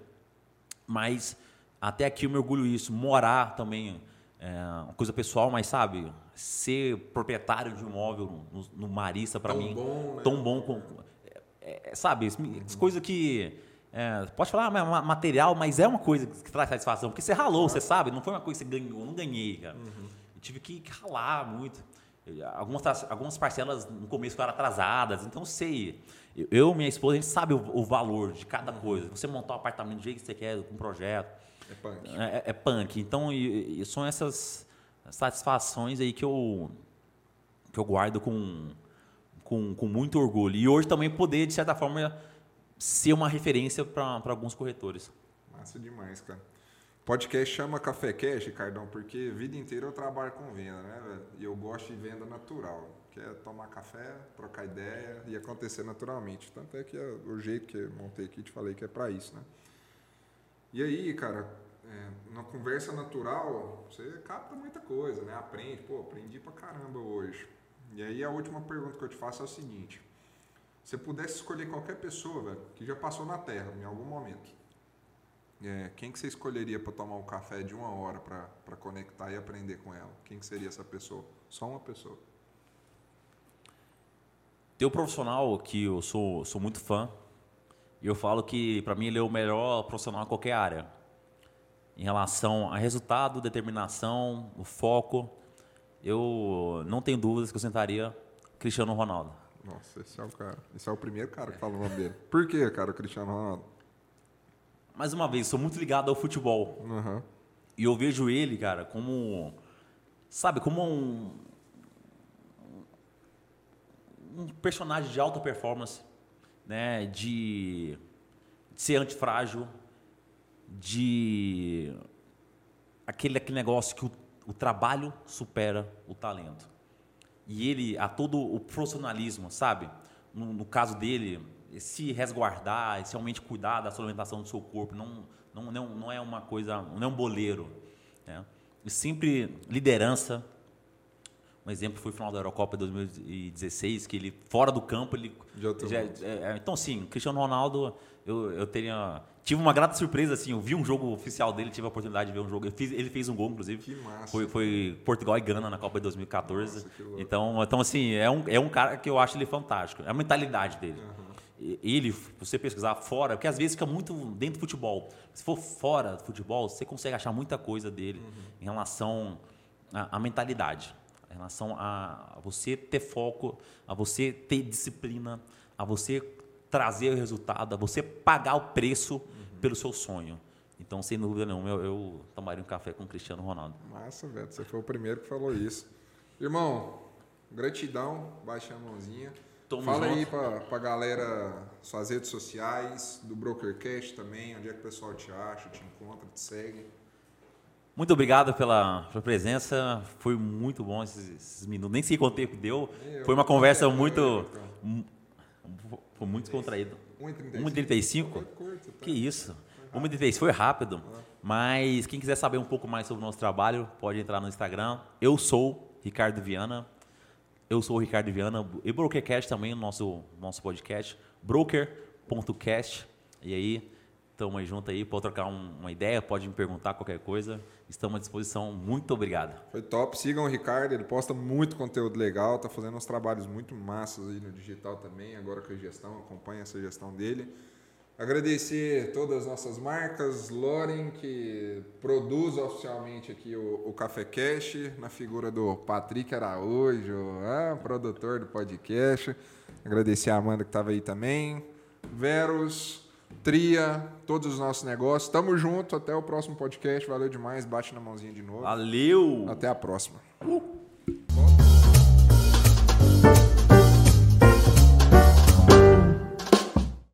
Mas até aqui eu me orgulho isso. Morar também é uma coisa pessoal, mas sabe, ser proprietário de um imóvel no, no Marista, para mim, bom, né? tão bom. Com, é, é, sabe, uhum. coisa que é, pode falar ah, material, mas é uma coisa que traz satisfação, porque você ralou, você sabe, não foi uma coisa que você ganhou, eu não ganhei, cara. Uhum. Eu tive que ralar muito. Algumas, algumas parcelas no começo ficaram atrasadas, então sei. Eu e minha esposa, a gente sabe o, o valor de cada uhum. coisa. Você montar um apartamento do jeito que você quer, com um projeto. É punk. É, é, é punk. Então, e, e são essas satisfações aí que eu, que eu guardo com, com, com muito orgulho. E hoje também poder, de certa forma, ser uma referência para alguns corretores. Massa demais, cara. Podcast chama Café Cash, Cardão, porque vida inteira eu trabalho com venda, né, velho? E eu gosto de venda natural, que é tomar café, trocar ideia e acontecer naturalmente. Tanto é que é o jeito que eu montei aqui, te falei que é para isso, né? E aí, cara, é, na conversa natural, você capta muita coisa, né? Aprende, pô, aprendi pra caramba hoje. E aí a última pergunta que eu te faço é o seguinte: você pudesse escolher qualquer pessoa, velho, que já passou na Terra em algum momento, é, quem que você escolheria para tomar um café de uma hora para conectar e aprender com ela? Quem que seria essa pessoa? Só uma pessoa. Tem um profissional que eu sou, sou muito fã, e eu falo que para mim ele é o melhor profissional em qualquer área. Em relação a resultado, determinação, o foco, eu não tenho dúvidas que eu sentaria Cristiano Ronaldo. Nossa, esse é o cara. Esse é o primeiro cara que fala o nome dele. Por que, cara, o Cristiano Ronaldo? Mais uma vez, sou muito ligado ao futebol. Uhum. E eu vejo ele, cara, como. Sabe, como um. Um personagem de alta performance, né? De, de ser antifrágil, de. Aquele, aquele negócio que o, o trabalho supera o talento e ele, a todo o profissionalismo, sabe? No, no, caso dele, se resguardar, esse realmente cuidar da alimentação do seu corpo, não, não, não, não é uma coisa, não é um boleiro. Né? E sempre liderança, Um exemplo foi o final da Eurocopa 2016, que ele, fora do campo, ele. Já- mundo. é, é, então, sim, Cristiano Ronaldo, eu, eu teria. Tive uma grata surpresa, assim, eu vi um jogo oficial dele, tive a oportunidade de ver um jogo. Fiz- ele fez um gol, inclusive. Que massa. Foi, foi Portugal e Gana na Copa de 2014. Nossa, então, então, assim, é um, é um cara que eu acho ele fantástico. É a mentalidade dele. E- Ele, você pesquisar fora, porque às vezes fica muito dentro do futebol. Se for fora do futebol, você consegue achar muita coisa dele em relação à, à mentalidade, em relação a, a você ter foco, a você ter disciplina, a você trazer o resultado, a você pagar o preço pelo seu sonho. Então, sem dúvida nenhuma, eu, eu tomaria um café com o Cristiano Ronaldo. Massa, velho. Você foi o primeiro que falou isso. Irmão, gratidão. Baixa a mãozinha. Tamo Fala junto. aí pra, pra galera suas redes sociais, do Brokercast também, onde é que o pessoal te acha, te encontra, te segue. Muito obrigado pela, pela presença. Foi muito bom esses, esses minutos. Nem sei quanto tempo deu. Eu- Foi uma conversa muito. mu- Foi muito descontraído. 1,35. 1,35? Foi curto, tá? Que isso? 1,36 foi rápido. Mas quem quiser saber um pouco mais sobre o nosso trabalho, pode entrar no Instagram. Eu sou Ricardo Viana. Eu sou o Ricardo Viana. E Brokercast também, o nosso, nosso podcast. Broker.cast. E aí, estamos aí junto aí. Pode trocar um- uma ideia, pode me perguntar qualquer coisa. Estamos à disposição. Muito obrigado. Foi top. Sigam o Ricardo, ele posta muito conteúdo legal, tá fazendo uns trabalhos muito massas aí no digital também, agora com a gestão, acompanha essa gestão dele. Agradecer todas as nossas marcas, Loren, que produz oficialmente aqui o, o Café Cash, na figura do Patrick Araújo, ah, produtor do podcast. Agradecer a Amanda que estava aí também. Veros, Tria, todos os nossos negócios. Tamo junto, até o próximo podcast. Valeu demais, bate na mãozinha de novo. Valeu! Até a próxima. Uh!